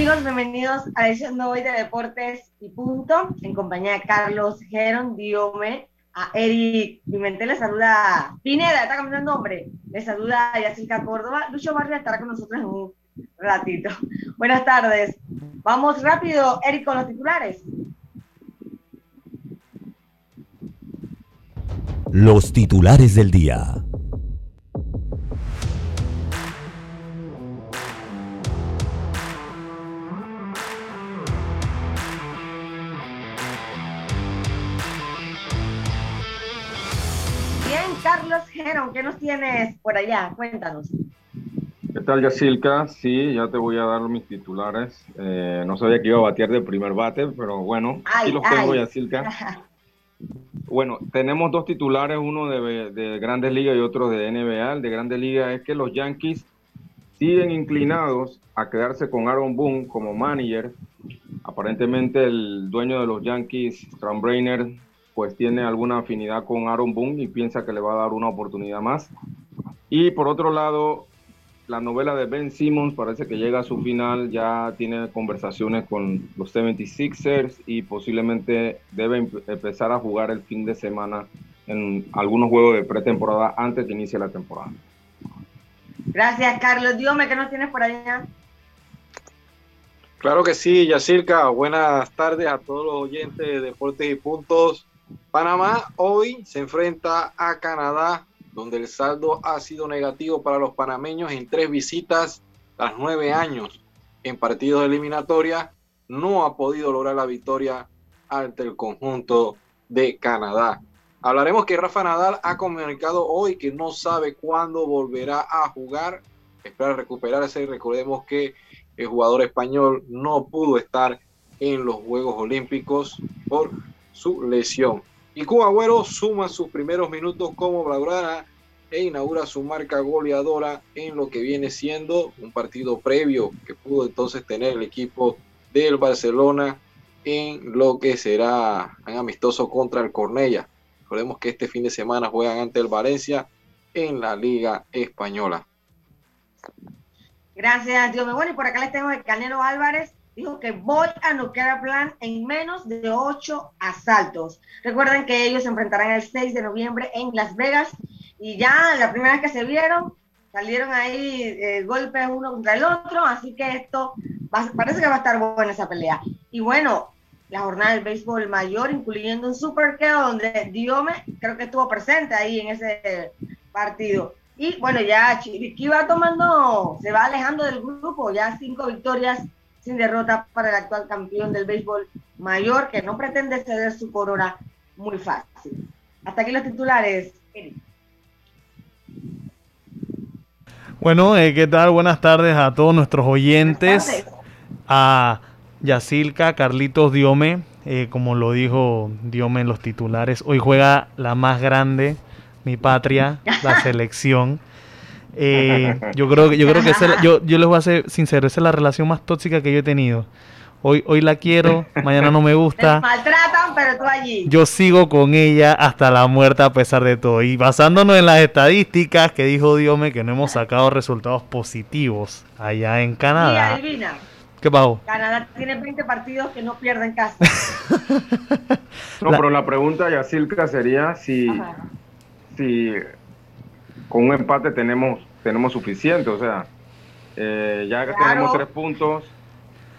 Bienvenidos a edición hoy de Deportes y Punto, en compañía de Carlos Geron, Diome, a Eric Pimentel, le saluda Pineda, está cambiando el nombre, le saluda a Córdoba, Lucho Barrio estará con nosotros en un ratito. Buenas tardes, vamos rápido, Eric, con los titulares. Los titulares del día. Carlos Geron, ¿qué nos tienes por allá? Cuéntanos. ¿Qué tal, Yacilca? Sí, ya te voy a dar mis titulares. Eh, no sabía que iba a batear de primer bate, pero bueno, sí los tengo, Yacilca. Bueno, tenemos dos titulares, uno de, de, Grandes Ligas y otro de NBA. El de Grandes Ligas es que los Yankees siguen inclinados a quedarse con Aaron Boone como manager. Aparentemente el dueño de los Yankees, Brainer, pues tiene alguna afinidad con Aaron Boone y piensa que le va a dar una oportunidad más. Y por otro lado, la novela de Ben Simmons parece que llega a su final, ya tiene conversaciones con los 76ers y posiblemente debe empezar a jugar el fin de semana en algunos juegos de pretemporada antes que inicie la temporada. Gracias, Carlos. Dígame ¿qué nos tienes por allá? Claro que sí, Yacirca. Buenas tardes a todos los oyentes de Deportes y Puntos. Panamá hoy se enfrenta a Canadá, donde el saldo ha sido negativo para los panameños en tres visitas tras nueve años en partidos de eliminatoria. No ha podido lograr la victoria ante el conjunto de Canadá. Hablaremos que Rafa Nadal ha comunicado hoy que no sabe cuándo volverá a jugar. Espera recuperarse. Recordemos que el jugador español no pudo estar en los Juegos Olímpicos por su lesión. Y Cuba Agüero suma sus primeros minutos como Blaugrana e inaugura su marca goleadora en lo que viene siendo un partido previo que pudo entonces tener el equipo del Barcelona en lo que será un amistoso contra el Cornella. Recordemos que este fin de semana juegan ante el Valencia en la Liga Española. Gracias, Dios mío. Bueno, y por acá les tengo el Canelo Álvarez dijo que voy a noquear a Plan en menos de ocho asaltos. Recuerden que ellos se enfrentarán el 6 de noviembre en Las Vegas y ya la primera vez que se vieron salieron ahí eh, golpes uno contra el otro, así que esto parece que va a estar buena esa pelea. Y bueno, la jornada del béisbol mayor, incluyendo un super donde Diome creo que estuvo presente ahí en ese partido. Y bueno, ya Chiriquí va tomando, se va alejando del grupo, ya cinco victorias sin derrota para el actual campeón del béisbol mayor, que no pretende ceder su corona muy fácil. Hasta aquí los titulares, Bueno, eh, ¿qué tal? Buenas tardes a todos nuestros oyentes. A Yacilca, Carlitos Diome, eh, como lo dijo Diome en los titulares. Hoy juega la más grande, mi patria, la selección. Eh, yo creo que yo creo que yo, yo les voy a ser sincero, esa es la relación más tóxica que yo he tenido. Hoy, hoy la quiero, mañana no me gusta. maltratan, pero tú allí. Yo sigo con ella hasta la muerte a pesar de todo. Y basándonos en las estadísticas que dijo Diome que no hemos sacado resultados positivos allá en Canadá. adivina. ¿Qué pasó? Canadá tiene 20 partidos que no pierden casa. no, pero la pregunta, Yacilca, sería si, si con un empate tenemos, tenemos suficiente, o sea, eh, ya tenemos tres puntos,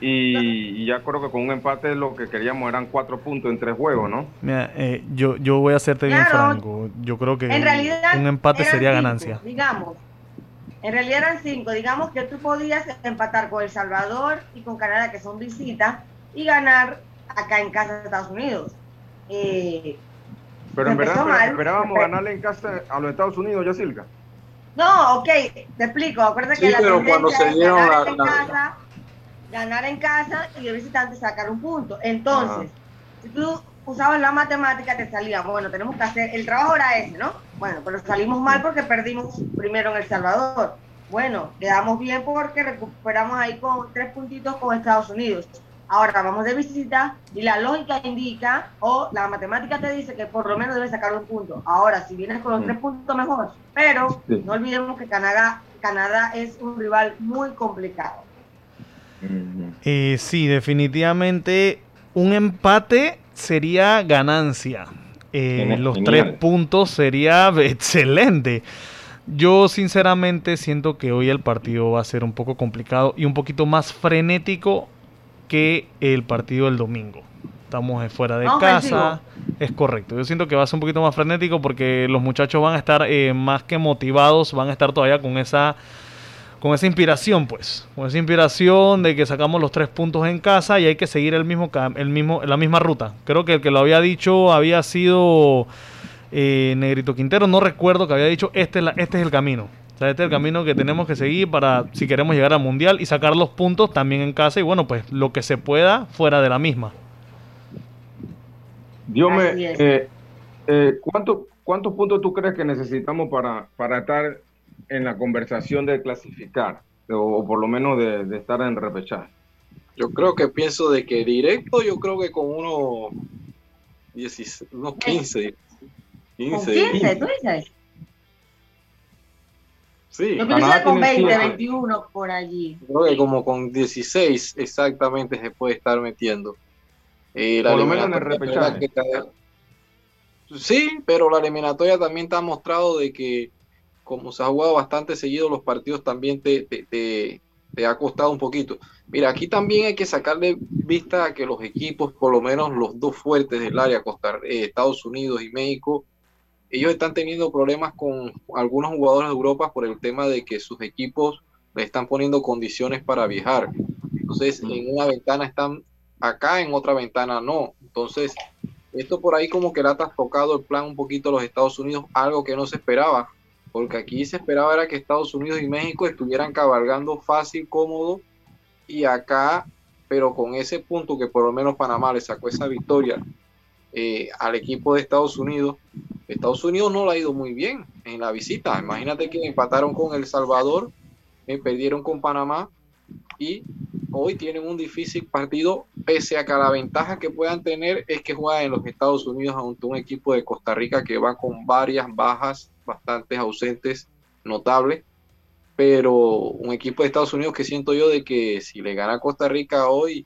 Y, ya creo que con un empate lo que queríamos eran cuatro puntos en tres juegos, ¿no? Mira, eh, yo, yo voy a hacerte bien franco. Yo creo que un empate sería ganancia. Digamos, en realidad eran cinco. Digamos que tú podías empatar con El Salvador y con Canadá, que son visitas, y ganar acá en casa de Estados Unidos. Eh, pero en verdad esperábamos ganarle en casa a los Estados Unidos, Yacilca. No, ok, te explico. Acuérdate que la pero cuando se dieron la, en casa, ganar en casa y el visitante sacar un punto. Entonces, si tú usabas la matemática, te salía, bueno, tenemos que hacer, el trabajo era ese, ¿no? Bueno, pero salimos mal porque perdimos primero en El Salvador. Bueno, quedamos bien porque recuperamos ahí con tres puntitos con Estados Unidos. Ahora vamos de visita y la lógica indica o la matemática te dice que por lo menos debes sacar un punto. Ahora, si vienes con los tres puntos, mejor. Pero no olvidemos que Canadá, Canadá es un rival muy complicado. Eh, sí, definitivamente un empate sería ganancia. Eh, los tres puntos sería excelente. Yo sinceramente siento que hoy el partido va a ser un poco complicado y un poquito más frenético que el partido del domingo. Estamos fuera de casa. Es correcto. Yo siento que va a ser un poquito más frenético porque los muchachos van a estar eh, más que motivados, van a estar todavía con esa con esa inspiración, pues, con esa inspiración de que sacamos los tres puntos en casa y hay que seguir el mismo, el mismo, la misma ruta. Creo que el que lo había dicho había sido eh, Negrito Quintero, no recuerdo que había dicho este, este es el camino este es el camino que tenemos que seguir para si queremos llegar al mundial y sacar los puntos también en casa y bueno, pues lo que se pueda fuera de la misma. Dios me, eh, eh, ¿cuántos puntos tú crees que necesitamos para, para estar en la conversación de clasificar o, por lo menos de, estar en repechaje? Yo creo que pienso de que directo, yo creo que con unos, 16, unos 15. 15, 15, ¿tú dices? Sí, Yo que con 20, 21 por allí. Creo que como con 16 exactamente se puede estar metiendo. Eh, por lo menos en el repechaje. Sí, pero la eliminatoria también te ha mostrado de que como se ha jugado bastante seguido los partidos también te, te, te, ha costado un poquito. Mira, aquí también hay que sacarle vista a que los equipos, por lo menos los dos fuertes del área, Costa, eh, Estados Unidos y México, ellos están teniendo problemas con algunos jugadores de Europa por el tema de que sus equipos le están poniendo condiciones para viajar. Entonces, en una ventana están acá, en otra ventana no. Entonces, esto por ahí como que le ha tocado el plan un poquito a los Estados Unidos, algo que no se esperaba, porque aquí se esperaba era que Estados Unidos y México estuvieran cabalgando fácil, cómodo, y acá, pero con ese punto que por lo menos Panamá le sacó esa victoria eh, al equipo de Estados Unidos, Estados Unidos no lo ha ido muy bien en la visita. Imagínate que empataron con El Salvador, eh, perdieron con Panamá y hoy tienen un difícil partido, pese a que la ventaja que puedan tener es que juegan en los Estados Unidos ante un equipo de Costa Rica que va con varias bajas, bastantes ausentes, notables. Pero un equipo de Estados Unidos que siento yo de que si le gana a Costa Rica hoy,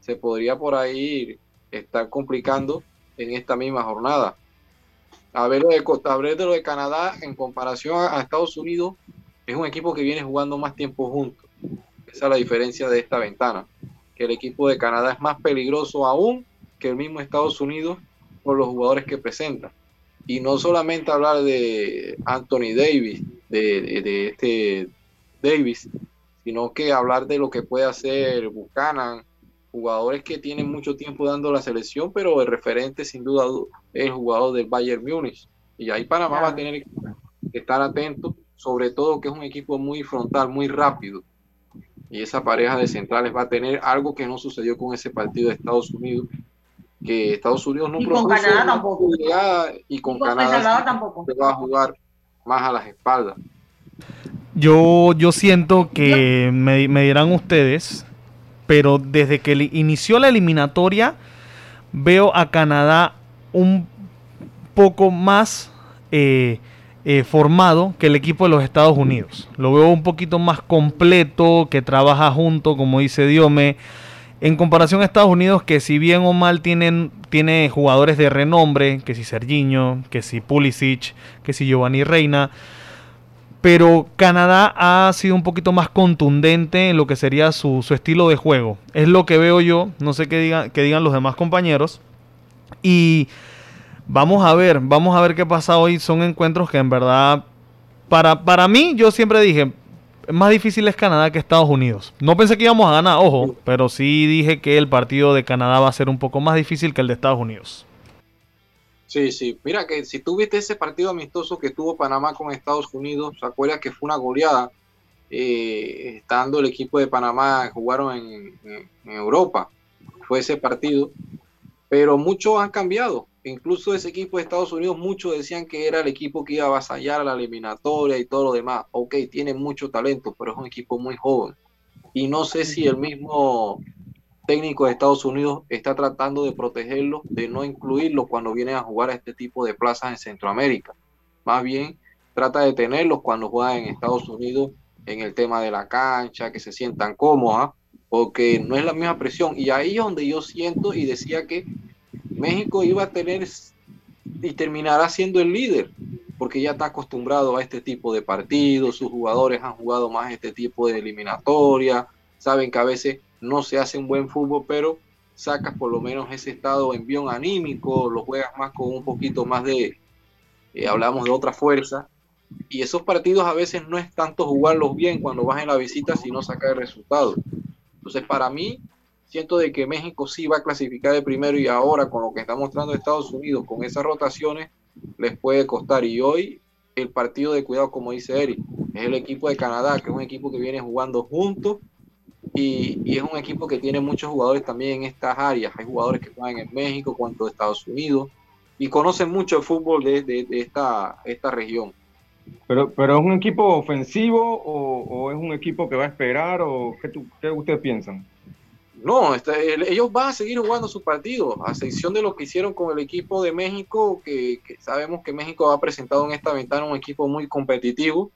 se podría por ahí estar complicando en esta misma jornada. A ver lo de Costa de lo de Canadá en comparación a, Estados Unidos, es un equipo que viene jugando más tiempo juntos. Esa es la diferencia de esta ventana. Que el equipo de Canadá es más peligroso aún que el mismo Estados Unidos por los jugadores que presenta. Y no solamente hablar de Anthony Davis, de, de este Davis, sino que hablar de lo que puede hacer Buchanan, jugadores que tienen mucho tiempo dando la selección, pero el referente sin duda es el jugador del Bayern Múnich. Y ahí Panamá va a tener que estar atento, sobre todo que es un equipo muy frontal, muy rápido. Y esa pareja de centrales va a tener algo que no sucedió con ese partido de Estados Unidos, que Estados Unidos no y con Canadá tampoco. Y con, Canadá tampoco. se va a jugar más a las espaldas. Yo, yo siento que me, me dirán ustedes pero desde que inició la eliminatoria veo a Canadá un poco más eh, eh, formado que el equipo de los Estados Unidos. Lo veo un poquito más completo, que trabaja junto, como dice Diome. En comparación a Estados Unidos, que si bien o mal tienen, tiene jugadores de renombre, que si Serginho, que si Pulisic, que si Giovanni Reina, pero Canadá ha sido un poquito más contundente en lo que sería su, estilo de juego. Es lo que veo yo, no sé qué digan, digan los demás compañeros. Y vamos a ver, vamos a ver qué pasa hoy. Son encuentros que en verdad, para, para mí, yo siempre dije, más difícil es Canadá que Estados Unidos. No pensé que íbamos a ganar, ojo, pero sí dije que el partido de Canadá va a ser un poco más difícil que el de Estados Unidos. Sí, sí. Mira que si tú viste ese partido amistoso que tuvo Panamá con Estados Unidos, ¿se acuerdas que fue una goleada? Eh, estando el equipo de Panamá, jugaron en, Europa. Fue ese partido. Pero muchos han cambiado. Incluso ese equipo de Estados Unidos, muchos decían que era el equipo que iba a avasallar a la eliminatoria y todo lo demás. Ok, tiene mucho talento, pero es un equipo muy joven. Y no sé si el mismo técnico de Estados Unidos está tratando de protegerlo, de no incluirlo cuando vienen a jugar a este tipo de plazas en Centroamérica. Más bien, trata de tenerlos cuando juegan en Estados Unidos en el tema de la cancha, que se sientan cómodas, porque no es la misma presión. Y ahí es donde yo siento y decía que México iba a tener y terminará siendo el líder, porque ya está acostumbrado a este tipo de partidos, sus jugadores han jugado más este tipo de eliminatoria, saben que a veces no se hace un buen fútbol, pero sacas por lo menos ese estado envión anímico, lo juegas más con un poquito más de, eh, hablamos de otra fuerza, y esos partidos a veces no es tanto jugarlos bien cuando vas en la visita, sino sacar el resultado. Entonces, para mí, siento de que México sí va a clasificar de primero y ahora con lo que está mostrando Estados Unidos, con esas rotaciones, les puede costar. Y hoy el partido de cuidado, como dice Eric, es el equipo de Canadá, que es un equipo que viene jugando juntos y, es un equipo que tiene muchos jugadores también en estas áreas. Hay jugadores que juegan en México, cuanto de Estados Unidos, y conocen mucho el fútbol de, esta, esta región. Pero, pero ¿es un equipo ofensivo o, es un equipo que va a esperar? o ¿Qué, qué ustedes piensan? No, este, ellos van a seguir jugando sus partidos, a excepción de lo que hicieron con el equipo de México, que, sabemos que México ha presentado en esta ventana un equipo muy competitivo.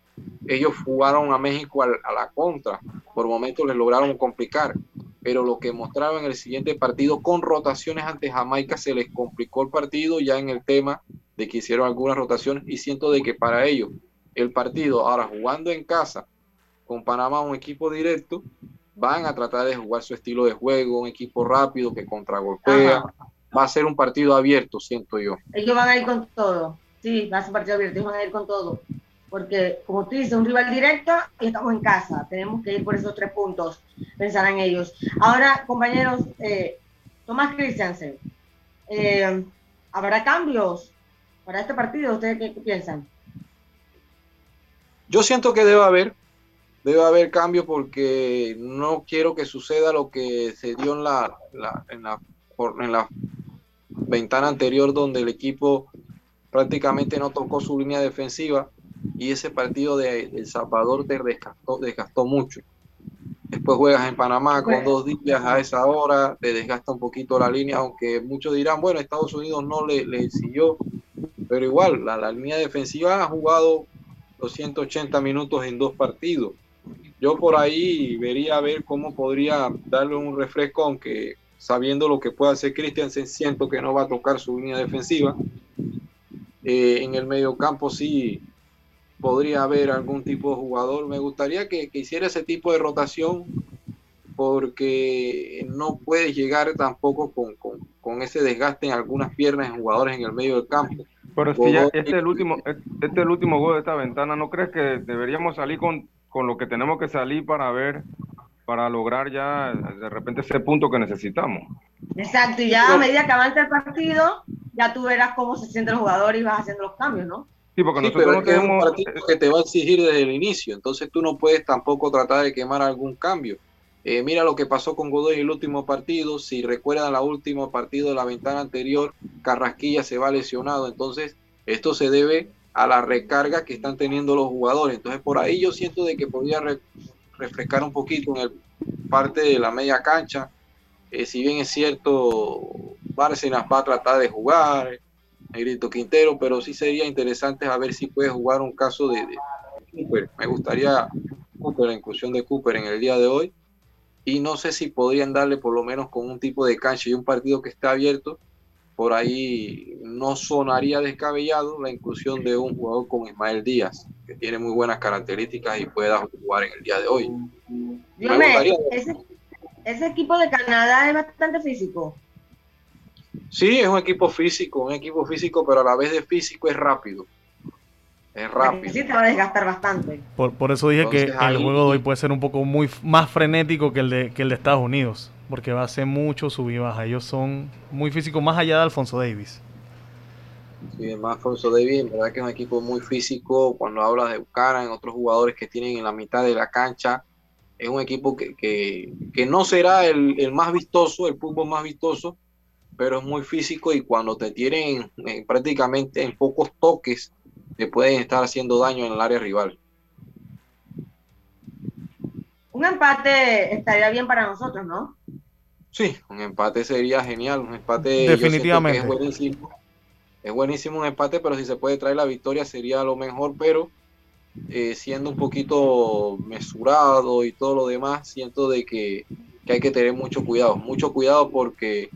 Ellos jugaron a México a, la contra, por momentos les lograron complicar, pero lo que mostraron en el siguiente partido con rotaciones ante Jamaica se les complicó el partido ya en el tema de que hicieron algunas rotaciones y siento de que para ellos el partido ahora jugando en casa con Panamá un equipo directo van a tratar de jugar su estilo de juego, un equipo rápido que contragolpea. Va a ser un partido abierto, siento yo. Ellos van a ir con todo. Sí, va a ser un partido abierto, ellos van a ir con todo. Porque, como tú dices, un rival directo y estamos en casa. Tenemos que ir por esos tres puntos, pensarán ellos. Ahora, compañeros, eh, Tomás Christiansen, eh, ¿habrá cambios para este partido? ¿Ustedes qué piensan? Yo siento que debe haber, debe haber cambio porque no quiero que suceda lo que se dio en la, en la, en la ventana anterior donde el equipo prácticamente no tocó su línea defensiva y ese partido de El Salvador te desgastó, desgastó mucho. Después juegas en Panamá con dos días a esa hora, te desgasta un poquito la línea, aunque muchos dirán, bueno, Estados Unidos no le, le siguió, pero igual, la, la línea defensiva ha jugado 280 minutos en dos partidos yo por ahí vería a ver cómo podría darle un refresco, aunque sabiendo lo que puede hacer Christiansen, siento que no va a tocar su línea defensiva. Eh, en el medio campo sí podría haber algún tipo de jugador. Me gustaría que, hiciera ese tipo de rotación porque no puede llegar tampoco con, con, ese desgaste en algunas piernas en jugadores en el medio del campo. Pero si ya este es el último, este es el último gol de esta ventana, ¿no crees que deberíamos salir con con lo que tenemos que salir para ver, para lograr ya de repente ese punto que necesitamos. Exacto, y ya a medida que avance el partido, ya tú verás cómo se siente el jugador y vas haciendo los cambios, ¿no? Sí, porque nosotros no tenemos... un partido que te va a exigir desde el inicio, entonces tú no puedes tampoco tratar de quemar algún cambio. Eh, mira lo que pasó con Godoy en el último partido. Si recuerdan el último partido de la ventana anterior, Carrasquilla se va lesionado. Entonces, esto se debe a la recarga que están teniendo los jugadores. Entonces por ahí yo siento de que podría refrescar un poquito en el parte de la media cancha. Eh, si bien es cierto, Bárcenas va a tratar de jugar, Negrito Quintero, pero sí sería interesante a ver si puede jugar un caso de, de Cooper. Me gustaría Cooper, la inclusión de Cooper en el día de hoy. Y no sé si podrían darle por lo menos con un tipo de cancha y un partido que está abierto, por ahí no sonaría descabellado la inclusión de un jugador como Ismael Díaz. que tiene muy buenas características y pueda jugar en el día de hoy. ese, ese equipo de Canadá es bastante físico. Sí, es un equipo físico, un equipo físico, pero a la vez de físico es rápido. Es rápido. Sí, te va a desgastar bastante. Por, eso dije que el juego de hoy puede ser un poco muy más frenético que el de, que el de Estados Unidos, porque va a ser mucho sub y baja. Ellos son muy físicos, más allá de Alfonso Davis. Sí, más Alfonso Davis, en verdad que es un equipo muy físico. Cuando hablas de Buchanan, otros jugadores que tienen en la mitad de la cancha, es un equipo que, que, no será el, el, más vistoso, el fútbol más vistoso, pero es muy físico y cuando te tienen prácticamente en pocos toques, te pueden estar haciendo daño en el área rival. Un empate estaría bien para nosotros, ¿no? Sí, un empate sería genial, un empate definitivamente es buenísimo. Es buenísimo un empate, pero si se puede traer la victoria sería lo mejor, pero eh, siendo un poquito mesurado y todo lo demás, siento de que, que hay que tener mucho cuidado, mucho cuidado porque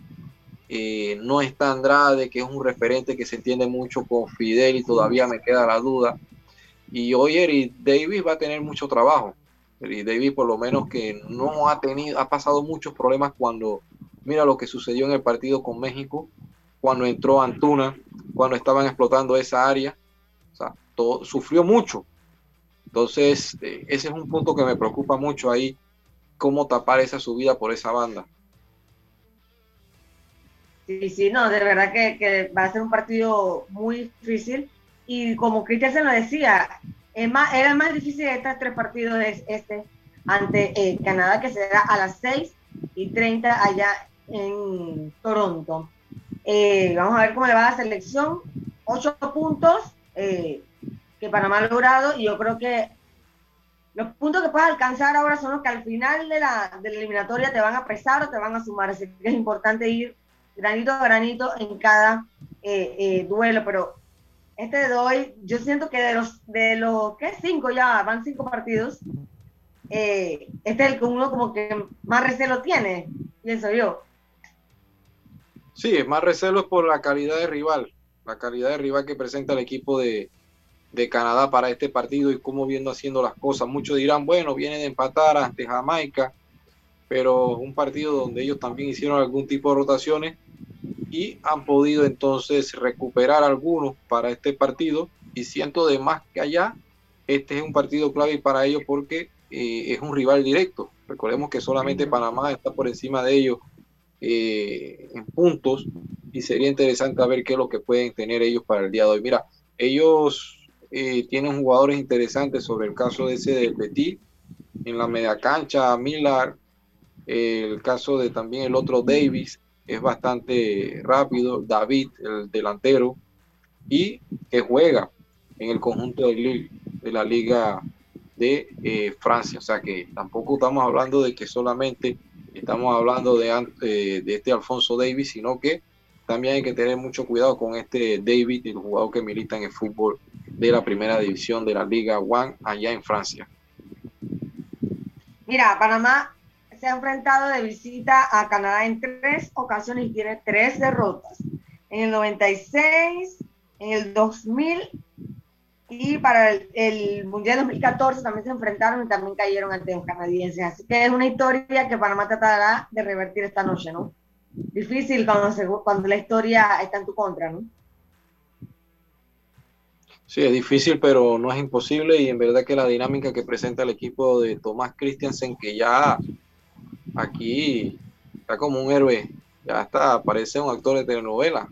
eh, no está Andrade, que es un referente que se entiende mucho con Fidel y todavía me queda la duda. Y hoy Eric Davis va a tener mucho trabajo. Eric Davis por lo menos que no ha tenido, ha pasado muchos problemas cuando, mira lo que sucedió en el partido con México, cuando entró Antuna, cuando estaban explotando esa área. O sea, todo, sufrió mucho. Entonces, eh, ese es un punto que me preocupa mucho ahí, cómo tapar esa subida por esa banda. Sí, sí, no, de verdad que, va a ser un partido muy difícil. Y como Cristian se lo decía, es más, era más difícil de estos tres partidos es este ante eh, Canadá, que será a las 6 y 30 allá en Toronto. Eh, vamos a ver cómo le va la selección. Ocho puntos eh, que Panamá ha logrado y yo creo que los puntos que puedes alcanzar ahora son los que al final de la, de la eliminatoria te van a pesar o te van a sumar. Así que es importante ir granito a granito en cada eh, eh, duelo, pero este de hoy, yo siento que de los, de los, ¿qué? Cinco ya, van cinco partidos, eh, este es el que uno como que más recelo tiene, pienso yo. Sí, más recelo es por la calidad de rival, la calidad de rival que presenta el equipo de, de Canadá para este partido y cómo viendo haciendo las cosas. Muchos dirán, bueno, viene de empatar ante Jamaica, pero un partido donde ellos también hicieron algún tipo de rotaciones y han podido entonces recuperar algunos para este partido y siento de más que allá, este es un partido clave para ellos porque eh, es un rival directo. Recordemos que solamente Panamá está por encima de ellos eh, en puntos y sería interesante ver qué es lo que pueden tener ellos para el día de hoy. Mira, ellos eh, tienen jugadores interesantes sobre el caso de ese del Petit en la media cancha, Millar, el caso de también el otro Davis, es bastante rápido, David, el delantero, y que juega en el conjunto de, la Liga de eh, Francia. O sea que tampoco estamos hablando de que solamente estamos hablando de, eh, de este Alfonso Davis, sino que también hay que tener mucho cuidado con este David, el jugador que milita en el fútbol de la primera división de la Liga One allá en Francia. Mira, Panamá se ha enfrentado de visita a Canadá en tres ocasiones y tiene tres derrotas. En el 96, en el 2000 y para el, Mundial 2014 también se enfrentaron y también cayeron ante los canadienses. Así que es una historia que Panamá tratará de revertir esta noche, ¿no? Difícil cuando, cuando la historia está en tu contra, ¿no? Sí, es difícil, pero no es imposible y en verdad que la dinámica que presenta el equipo de Tomás Christiansen, que ya aquí está como un héroe. Ya está, parece un actor de telenovela.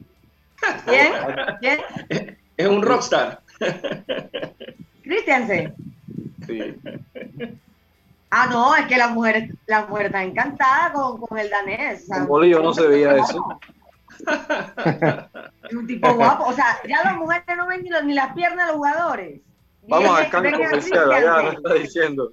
¿Quién? ¿Quién? Es un rockstar. Christiansen. Sí. Ah, no, es que la mujer, la mujer está encantada con, con el danés. Con Bolillo no se veía eso. Es un tipo guapo. O sea, ya las mujeres no ven ni, ni las piernas de los jugadores. Vamos al cambio comercial, allá lo está diciendo.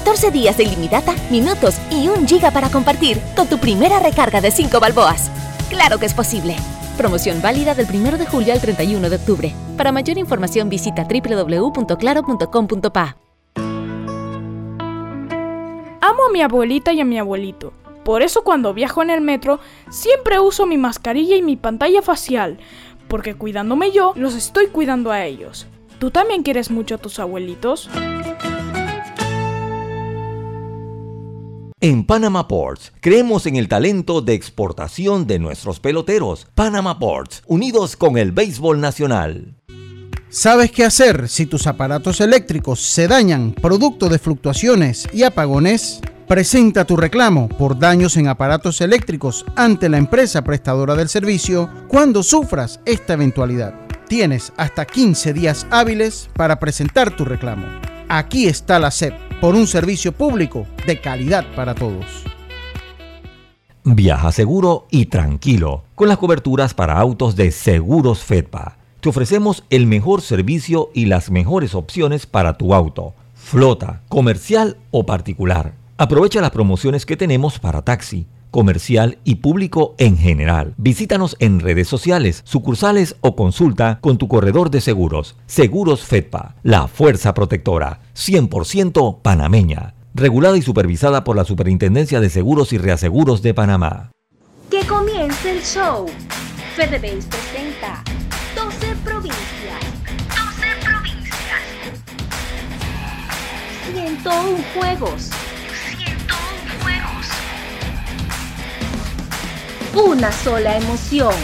14 días de ilimitada, minutos y un giga para compartir con tu primera recarga de 5 balboas. Claro que es posible. Promoción válida del 1 de julio al 31 de octubre. Para mayor información visita www.claro.com.pa. Amo a mi abuelita y a mi abuelito. Por eso cuando viajo en el metro siempre uso mi mascarilla y mi pantalla facial, porque cuidándome yo, los estoy cuidando a ellos. ¿Tú también quieres mucho a tus abuelitos? En Panama Ports creemos en el talento de exportación de nuestros peloteros. Panama Ports, unidos con el béisbol nacional. ¿Sabes qué hacer si tus aparatos eléctricos se dañan producto de fluctuaciones y apagones? Presenta tu reclamo por daños en aparatos eléctricos ante la empresa prestadora del servicio cuando sufras esta eventualidad. Tienes hasta 15 días hábiles para presentar tu reclamo. Aquí está la SEP, por un servicio público de calidad para todos. Viaja seguro y tranquilo con las coberturas para autos de Seguros Fedpa. Te ofrecemos el mejor servicio y las mejores opciones para tu auto, flota, comercial o particular. Aprovecha las promociones que tenemos para taxi comercial y público en general. Visítanos en redes sociales, sucursales o consulta con tu corredor de seguros. Seguros FEDPA, la fuerza protectora, 100% panameña. Regulada y supervisada por la Superintendencia de Seguros y Reaseguros de Panamá. Que comience el show. FedeBase presenta 12 provincias. 12 provincias. 101 juegos una sola emoción.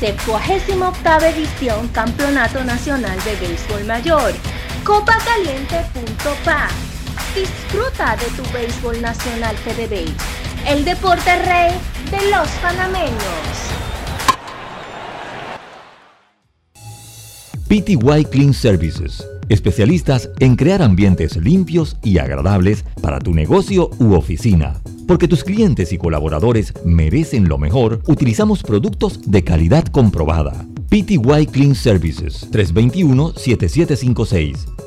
78 edición Campeonato Nacional de Béisbol Mayor. Copacaliente.pa. Disfruta de tu béisbol nacional FedeBase, el deporte rey de los panameños. PTY Clean Services, especialistas en crear ambientes limpios y agradables para tu negocio u oficina porque tus clientes y colaboradores merecen lo mejor, utilizamos productos de calidad comprobada. PTY Clean Services 321-7756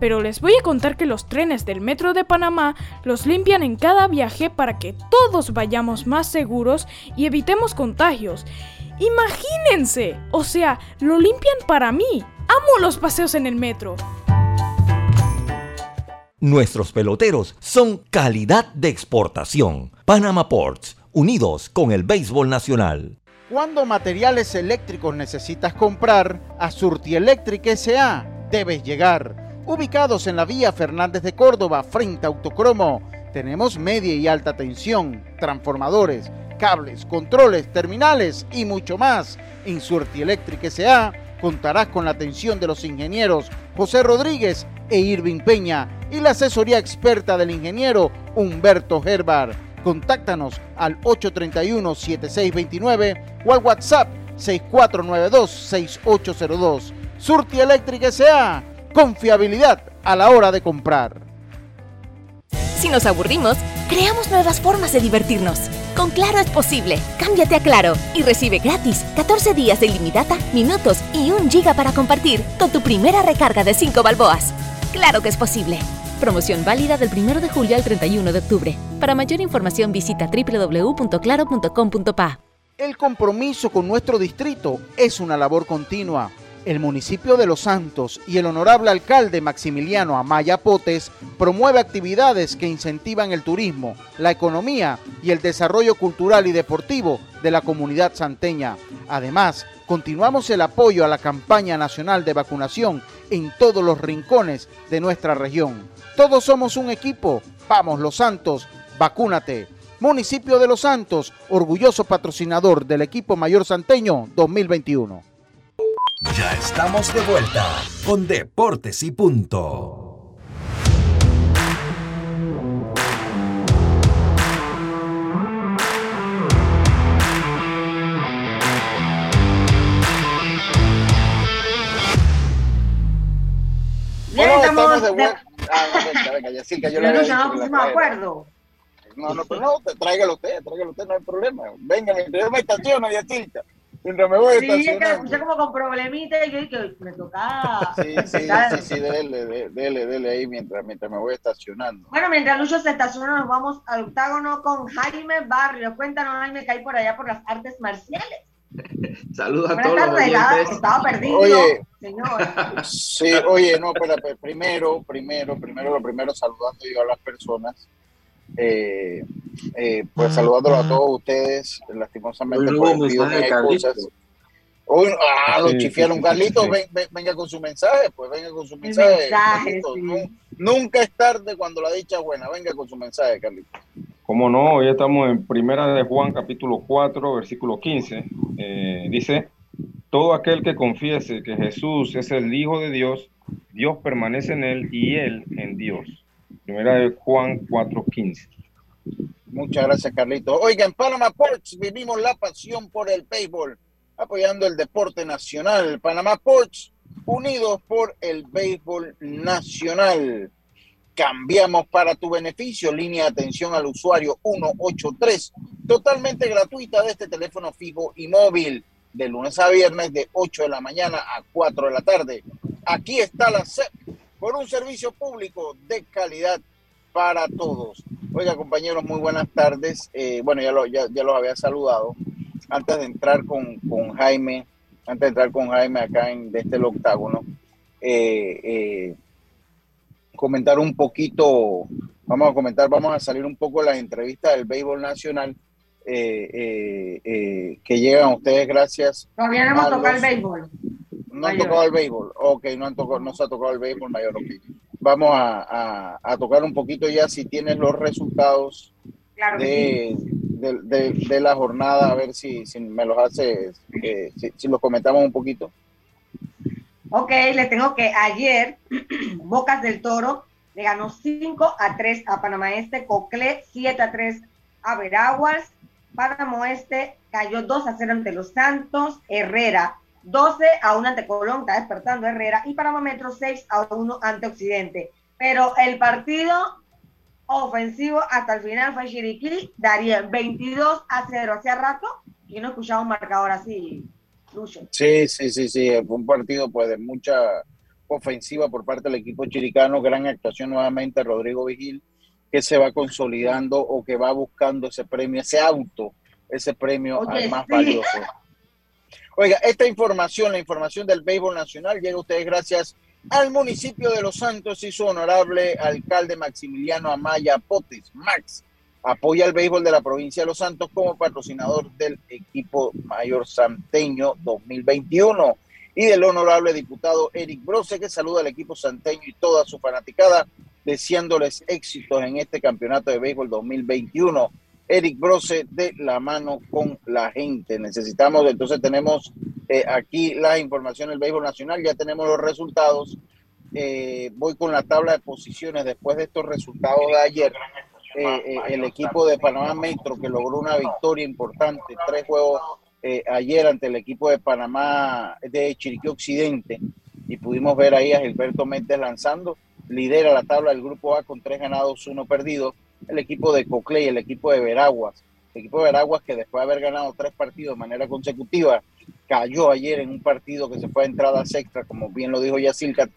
pero les voy a contar que los trenes del Metro de Panamá los limpian en cada viaje para que todos vayamos más seguros y evitemos contagios. Imagínense, o sea, lo limpian para mí. Amo los paseos en el metro. Nuestros peloteros son calidad de exportación. Panama Ports, unidos con el béisbol nacional. Cuando materiales eléctricos necesitas comprar, a Surti Electric S.A. debes llegar. Ubicados en la vía Fernández de Córdoba, frente a Autocromo, tenemos media y alta tensión, transformadores cables, controles, terminales y mucho más. Insuerti Electric S.A. contarás con la atención de los ingenieros José Rodríguez e Irving Peña y la asesoría experta del ingeniero Humberto Herbar. Contáctanos al 831-7629 o al WhatsApp 6492-6802. Surti Electric S.A. Confiabilidad a la hora de comprar. Si nos aburrimos, creamos nuevas formas de divertirnos. Con Claro es posible. Cámbiate a Claro y recibe gratis 14 días de ilimitada, minutos y un giga para compartir con tu primera recarga de 5 balboas. Claro que es posible. Promoción válida del 1 de julio al 31 de octubre. Para mayor información visita www.claro.com.pa. El compromiso con nuestro distrito es una labor continua El municipio de Los Santos y el honorable alcalde Maximiliano Amaya Potes promueve actividades que incentivan el turismo, la economía y el desarrollo cultural y deportivo de la comunidad santeña. Además, continuamos el apoyo a la campaña nacional de vacunación en todos los rincones de nuestra región. Todos somos un equipo. Vamos, Los Santos, vacúnate. Municipio de Los Santos, orgulloso patrocinador del equipo mayor santeño 2021. Ya estamos de vuelta con Deportes y Punto. Bien, estamos de vuelta. Ah, venga, venga, Yacirca, yo le no nos pusimos de acuerdo. No, no, pero no, tráigalo usted, tráigalo usted, no hay problema. Venga, yo me estaciono, Yacirca. Mientras me voy sí, es que escuché como con problemita y yo dije, me tocaba. Sí, sí, sí, sí, dele, dele, dele ahí mientras, mientras me voy estacionando. Bueno, mientras Lucho se estaciona, nos vamos al octágono con Jaime Barrio. Cuéntanos, Jaime, que hay por allá por las artes marciales. Saludos a todos los oyentes. Estaba perdido, oye, señor. Sí, oye, no, espérate, primero, primero, primero, lo primero, saludando yo a las personas. Eh, eh, pues saludándolo a todos ustedes, lastimosamente por el video hay cosas. Hoy, ah, lo chifiaron. Carlitos, venga con su mensaje, pues venga con su mensaje. nunca es tarde cuando la dicha es buena. Venga con su mensaje, Carlitos. Como no, hoy estamos en Primera de Juan, capítulo 4, versículo 15. Eh, dice, todo aquel que confiese que Jesús es el Hijo de Dios, Dios permanece en él y él en Dios. Primera de Juan 4:15. Muchas gracias, Carlito. Oiga, en Panama Ports vivimos la pasión por el béisbol, apoyando el deporte nacional. Panamá Ports, unidos por el béisbol nacional. Cambiamos para tu beneficio, línea de atención al usuario 183, totalmente gratuita de este teléfono fijo y móvil, de lunes a viernes de 8 de la mañana a 4 de la tarde. Aquí está la CEP por un servicio público de calidad para todos. Oiga, compañeros, muy buenas tardes. Eh, bueno, ya, lo, ya, los había saludado. Antes de entrar con, Jaime, antes de entrar con Jaime acá en de este octágono, eh, eh, comentar un poquito, vamos a comentar, vamos a salir un poco las entrevistas del béisbol nacional que llegan a ustedes gracias. Todavía no hemos tocado el béisbol. No han tocado el béisbol. Ok, no, han tocado, no se ha tocado el béisbol mayor. Vamos a, tocar un poquito ya si tienes los resultados de, de, la jornada, a ver si, si me los hace, eh, si, los comentamos un poquito. Ok, les tengo que ayer Bocas del Toro le ganó 5 a 3 a Panamá Este, Coclé 7 a 3 a Veraguas, Panamá Oeste cayó 2 a 0 ante los Santos, Herrera 12 a 1 ante Colón, está despertando Herrera, y Panamá Metro 6 a 1 ante Occidente. Pero el partido ofensivo hasta el final fue Chiriquí, daría 22 a 0 hace rato, y no escuchaba un marcador así, Lucho. Sí, sí, sí, sí, fue un partido pues de mucha ofensiva por parte del equipo chiricano, gran actuación nuevamente Rodrigo Vigil, que se va consolidando o que va buscando ese premio, ese auto, ese premio al más valioso. Oiga, esta información, la información del béisbol nacional, llega a ustedes gracias al municipio de Los Santos y su honorable alcalde Maximiliano Amaya Potes. Max apoya el béisbol de la provincia de Los Santos como patrocinador del equipo mayor santeño 2021 y del honorable diputado Eric Brose que saluda al equipo santeño y toda su fanaticada deseándoles éxitos en este campeonato de béisbol 2021 Eric Brose de la mano con la gente. Necesitamos, entonces tenemos eh, aquí la información del béisbol nacional, ya tenemos los resultados. Eh, voy con la tabla de posiciones después de estos resultados de ayer. Eh, el equipo de Panamá Metro que logró una victoria importante, tres juegos ayer ante el equipo de Panamá de Chiriquí Occidente y pudimos ver ahí a Gilberto Méndez lanzando, lidera la tabla del grupo A con tres ganados, uno perdido el equipo de Coclé y el equipo de Veraguas. El equipo de Veraguas que después de haber ganado tres partidos de manera consecutiva, cayó ayer en un partido que se fue a entradas extra, como bien lo dijo Yacilca.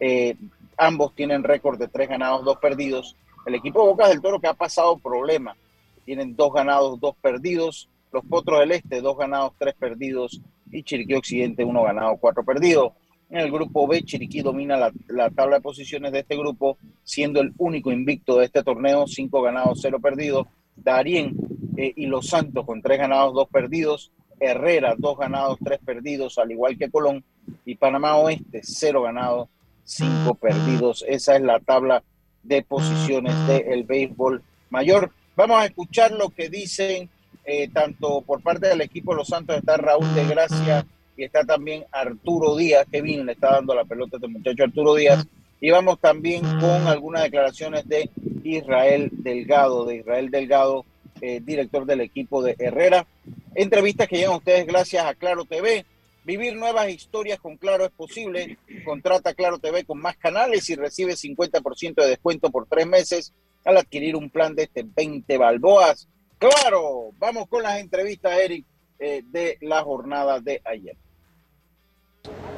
Eh, ambos tienen récord de tres ganados, dos perdidos. El equipo de Bocas del Toro que ha pasado problemas, tienen dos ganados, dos perdidos. Los Potros del Este, dos ganados, tres perdidos. y Chiriquí Occidente uno ganado, cuatro perdidos. En el grupo B, Chiriquí domina la, tabla de posiciones de este grupo, siendo el único invicto de este torneo, cinco ganados, cero perdidos. Darien eh, y Los Santos con tres ganados, dos perdidos. Herrera, dos ganados, tres perdidos, al igual que Colón. Y Panamá Oeste, cero ganados, cinco perdidos. Esa es la tabla de posiciones del béisbol mayor. Vamos a escuchar lo que dicen eh, tanto por parte del equipo de Los Santos, está Raúl de Gracia y está también Arturo Díaz, que le está dando la pelota a este muchacho Arturo Díaz. Y vamos también con algunas declaraciones de Israel Delgado, de Israel Delgado, eh, director del equipo de Herrera. Entrevistas que llegan a ustedes gracias a Claro TV. Vivir nuevas historias con Claro es posible. Contrata Claro TV con más canales y recibe 50% de descuento por tres meses al adquirir un plan de este 20 balboas. Claro, vamos con las entrevistas, Eric, eh, de la jornada de ayer.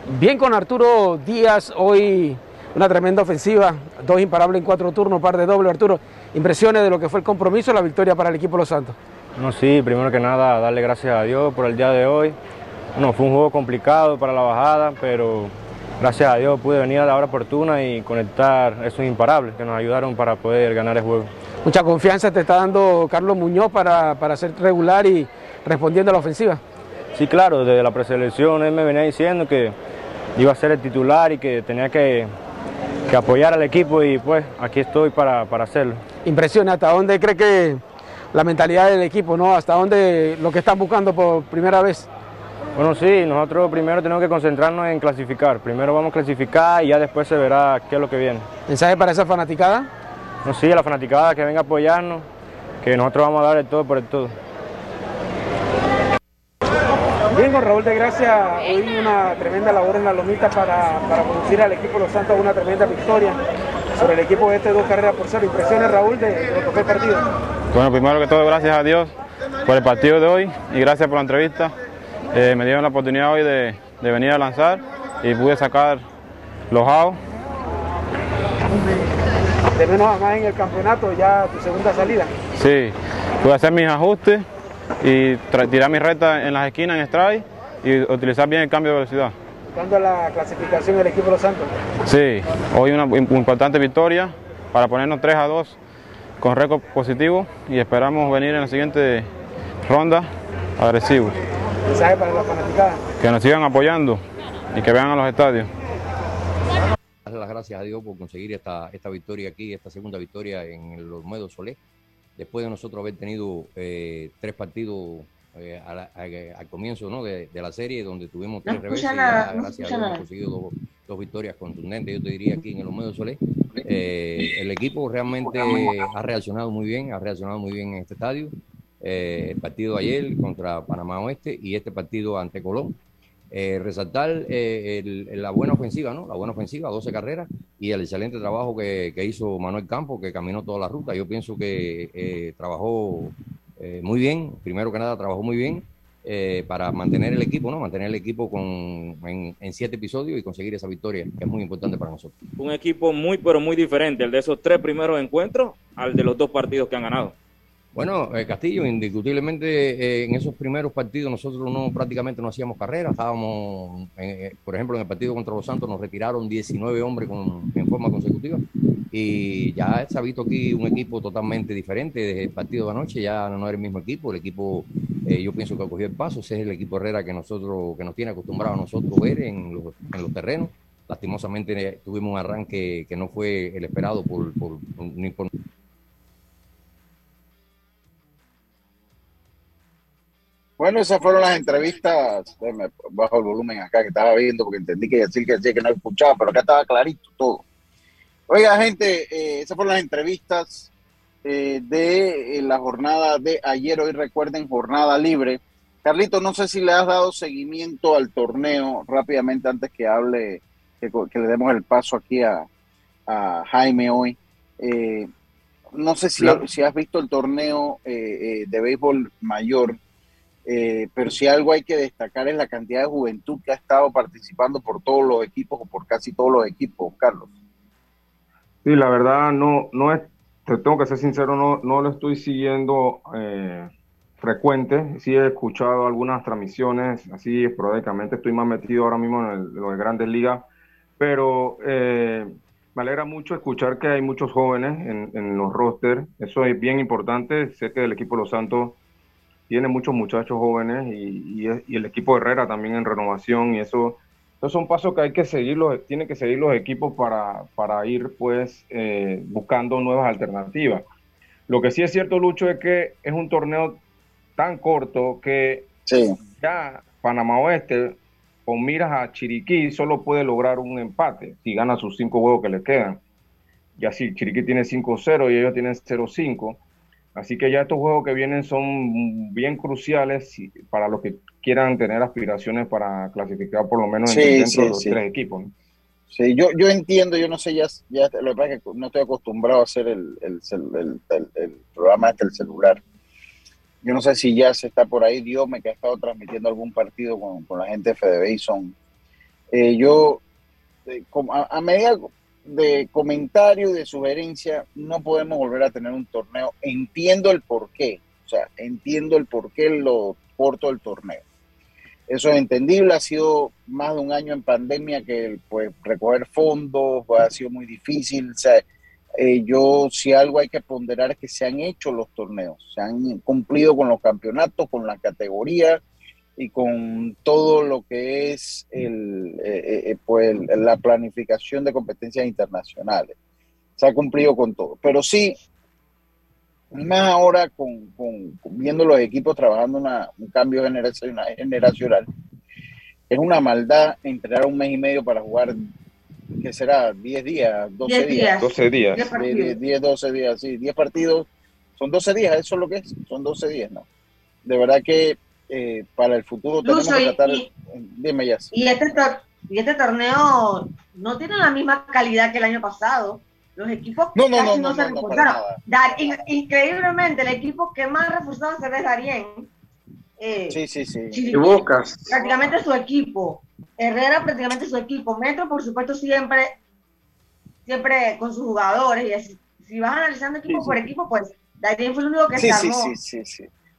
Bien con Arturo Díaz, hoy una tremenda ofensiva, dos imparables en cuatro turnos, par de doble. Arturo, impresiones de lo que fue el compromiso, la victoria para el equipo Los Santos. No, sí, primero que nada, darle gracias a Dios por el día de hoy. No, fue un juego complicado para la bajada, pero gracias a Dios pude venir a la hora oportuna y conectar esos imparables que nos ayudaron para poder ganar el juego. Mucha confianza te está dando Carlos Muñoz para, para ser regular y respondiendo a la ofensiva. Sí, claro, desde la preselección él me venía diciendo que iba a ser el titular y que tenía que, apoyar al equipo y pues aquí estoy para, hacerlo. Impresiona, ¿hasta dónde cree que la mentalidad del equipo, no? ¿Hasta dónde lo que están buscando por primera vez? Bueno, sí, nosotros primero tenemos que concentrarnos en clasificar. Primero vamos a clasificar y ya después se verá qué es lo que viene. ¿Mensaje para esa fanaticada? No, sí, a la fanaticada que venga a apoyarnos, que nosotros vamos a dar el todo por el todo. Bien, con Raúl de Gracia, hoy una tremenda labor en la lomita para, para conducir al equipo Los Santos a una tremenda victoria sobre el equipo de este dos carreras por cero. Impresiones, Raúl, de, lo que fue el partido. Bueno, primero que todo, gracias a Dios por el partido de hoy y gracias por la entrevista. Eh, me dieron la oportunidad hoy de, venir a lanzar y pude sacar los outs. De menos a más en el campeonato, ya tu segunda salida. Sí, pude hacer mis ajustes y tirar mi recta en las esquinas en strike y utilizar bien el cambio de velocidad. ¿Cuándo la clasificación del equipo de Los Santos? Sí, hoy una importante victoria para ponernos 3 a 2 con récord positivo y esperamos venir en la siguiente ronda agresivos. ¿Mensaje para la fanaticada? Que nos sigan apoyando y que vean a los estadios. Darle las gracias a Dios por conseguir esta, esta victoria aquí, esta segunda victoria en el Olmedo Solé después de nosotros haber tenido eh, tres partidos eh, al comienzo ¿no? de, la serie, donde tuvimos tres reveses, gracias a Dios hemos conseguido dos, victorias contundentes, yo te diría aquí en el Olmedo Solé. Eh, el equipo realmente ha reaccionado muy bien, ha reaccionado muy bien en este estadio. el partido de ayer contra Panamá Oeste y este partido ante Colón. Eh, resaltar eh, la buena ofensiva, ¿no? La buena ofensiva, 12 carreras y el excelente trabajo que, hizo Manuel Campos, que caminó toda la ruta. Yo pienso que eh, trabajó muy bien, primero que nada trabajó muy bien para mantener el equipo, ¿no? Mantener el equipo con, en, en, siete episodios y conseguir esa victoria, que es muy importante para nosotros. Un equipo muy, pero muy diferente, el de esos tres primeros encuentros al de los dos partidos que han ganado. Bueno, eh, Castillo, indiscutiblemente eh, en esos primeros partidos nosotros no prácticamente no hacíamos carrera, estábamos, eh, por ejemplo, en el partido contra los Santos nos retiraron 19 hombres en forma consecutiva. Y ya se ha visto aquí un equipo totalmente diferente desde el partido de anoche, ya no era el mismo equipo, el equipo yo pienso que cogió el paso, ese es el equipo Herrera que nosotros que nos tiene acostumbrado a nosotros ver en los, en los terrenos. Lastimosamente tuvimos un arranque que no fue el esperado por, por, por Bueno, esas fueron las entrevistas. Me bajo el volumen acá que estaba viendo porque entendí que decir que, que no escuchaba, pero acá estaba clarito todo. Oiga, gente, eh, esas fueron las entrevistas eh, de eh, la jornada de ayer. Hoy recuerden, jornada libre. Carlito, no sé si le has dado seguimiento al torneo rápidamente antes que hable, que, le demos el paso aquí a, Jaime hoy. no sé si, si, has visto el torneo de béisbol mayor eh, pero si algo hay que destacar es la cantidad de juventud que ha estado participando por todos los equipos o por casi todos los equipos, Carlos. Sí, la verdad no, no es, te tengo que ser sincero, no, no lo estoy siguiendo eh, frecuente, sí he escuchado algunas transmisiones, así esporádicamente, estoy más metido ahora mismo en, de grandes ligas, pero eh, me alegra mucho escuchar que hay muchos jóvenes en, los rosters, eso es bien importante, sé que el equipo Los Santos tiene muchos muchachos jóvenes y, el equipo Herrera también en renovación y eso, esos son pasos que hay que seguir, los, tienen que seguir los equipos para, para ir pues eh, buscando nuevas alternativas. Lo que sí es cierto, Lucho, es que es un torneo tan corto que ya Panamá Oeste, con miras a Chiriquí, solo puede lograr un empate si gana sus cinco juegos que le quedan. Ya si Chiriquí tiene 5-0 y ellos tienen 0-5. Así que ya estos juegos que vienen son bien cruciales para los que quieran tener aspiraciones para clasificar por lo menos dentro de los tres equipos. Sí, yo, yo entiendo, yo no sé, ya, ya lo que pasa es que no estoy acostumbrado a hacer el, el, el, el programa este, el celular. Yo no sé si ya se está por ahí, Dios me que ha estado transmitiendo algún partido con, con la gente de Fede Eh, yo, eh, a, medida de comentario y de sugerencia, no podemos volver a tener un torneo. Entiendo el porqué, o sea, entiendo el porqué lo corto del torneo. Eso es entendible, ha sido más de un año en pandemia que pues recoger fondos ha sido muy difícil, o sea, eh, yo, si algo hay que ponderar es que se han hecho los torneos, se han cumplido con los campeonatos, con la categoría y con todo lo que es el, eh, eh, pues la planificación de competencias internacionales. Se ha cumplido con todo. Pero sí, más ahora con, viendo los equipos trabajando una, un cambio generacional, generacional, es una maldad entregar un mes y medio para jugar que será 10 días, 12 días. 12 días. 10, 12 días, sí, 10 partidos. Son 12 días, eso es lo que es, son 12 días, ¿no? De verdad que eh, para el futuro tenemos que tratar. Y, dime ya. Y este, y este torneo no tiene la misma calidad que el año pasado. Los equipos no, no, casi no, se reforzaron. increíblemente, el equipo que más reforzado se ve es Darien. Eh, sí, sí, sí. Y Bocas. Prácticamente su equipo. Herrera prácticamente su equipo. Metro, por supuesto, siempre, siempre con sus jugadores. Y si vas analizando equipo por equipo, pues Darien fue el único que sí, se. Sí, sí, sí.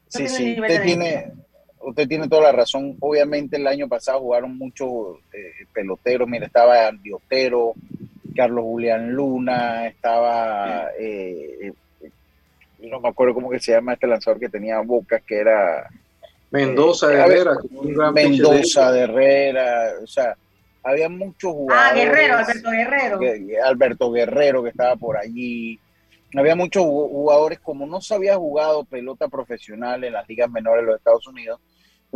sí. sí, Usted, tiene, usted tiene toda la razón. Obviamente el año pasado jugaron muchos eh, peloteros. Mira, estaba Andy Otero, Carlos Julián Luna, estaba... Eh, eh, no me acuerdo cómo que se llama este lanzador que tenía Bocas, que era Mendoza de Herrera. Mendoza de Herrera, o sea, había muchos jugadores. Ah, Guerrero, Alberto Guerrero. Alberto Guerrero que estaba por allí. Había muchos jugadores, como no se había jugado pelota profesional en las ligas menores de los Estados Unidos,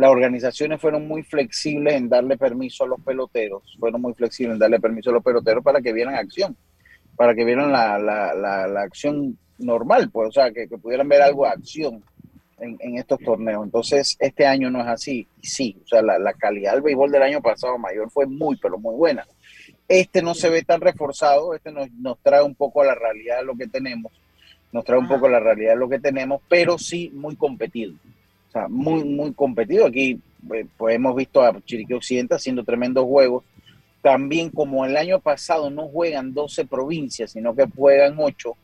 las organizaciones fueron muy flexibles en darle permiso a los peloteros, fueron muy flexibles en darle permiso a los peloteros para que vieran acción, para que vieran la, la, la, acción normal, pues, o sea, que, que pudieran ver algo de acción en, estos torneos. Entonces, este año no es así. Sí, o sea, la, calidad del béisbol del año pasado mayor fue muy, pero muy buena. Este no se ve tan reforzado, este nos, nos trae un poco a la realidad de lo que tenemos, nos trae un poco a la realidad de lo que tenemos, pero sí muy competido. O sea, muy, muy competido. Aquí eh, pues hemos visto a Chiriquí Occidente haciendo tremendos juegos. También como el año pasado no juegan 12 provincias, sino que juegan 8,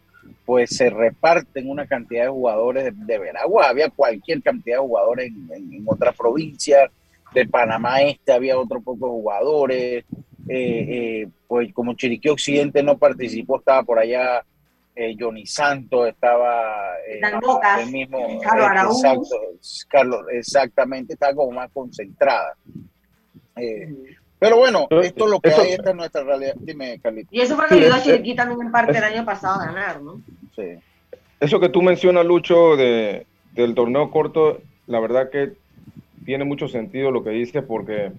pues se reparten una cantidad de jugadores de, Veragua, había cualquier cantidad de jugadores en, otras provincias, de Panamá Este había otro poco de jugadores, eh, eh, pues como Chiriquí Occidente no participó, estaba por allá eh, Johnny Santos, estaba el mismo Carlos, Carlos, exactamente, estaba como más concentrada. Pero bueno, esto es lo que hay, esta es nuestra realidad. Dime, Carlito. Y eso fue lo que ayudó a Chiriquí también en parte el año pasado a ganar, ¿no? Sí. Eso que tú mencionas, Lucho, de, del torneo corto, la verdad que tiene mucho sentido lo que dices, porque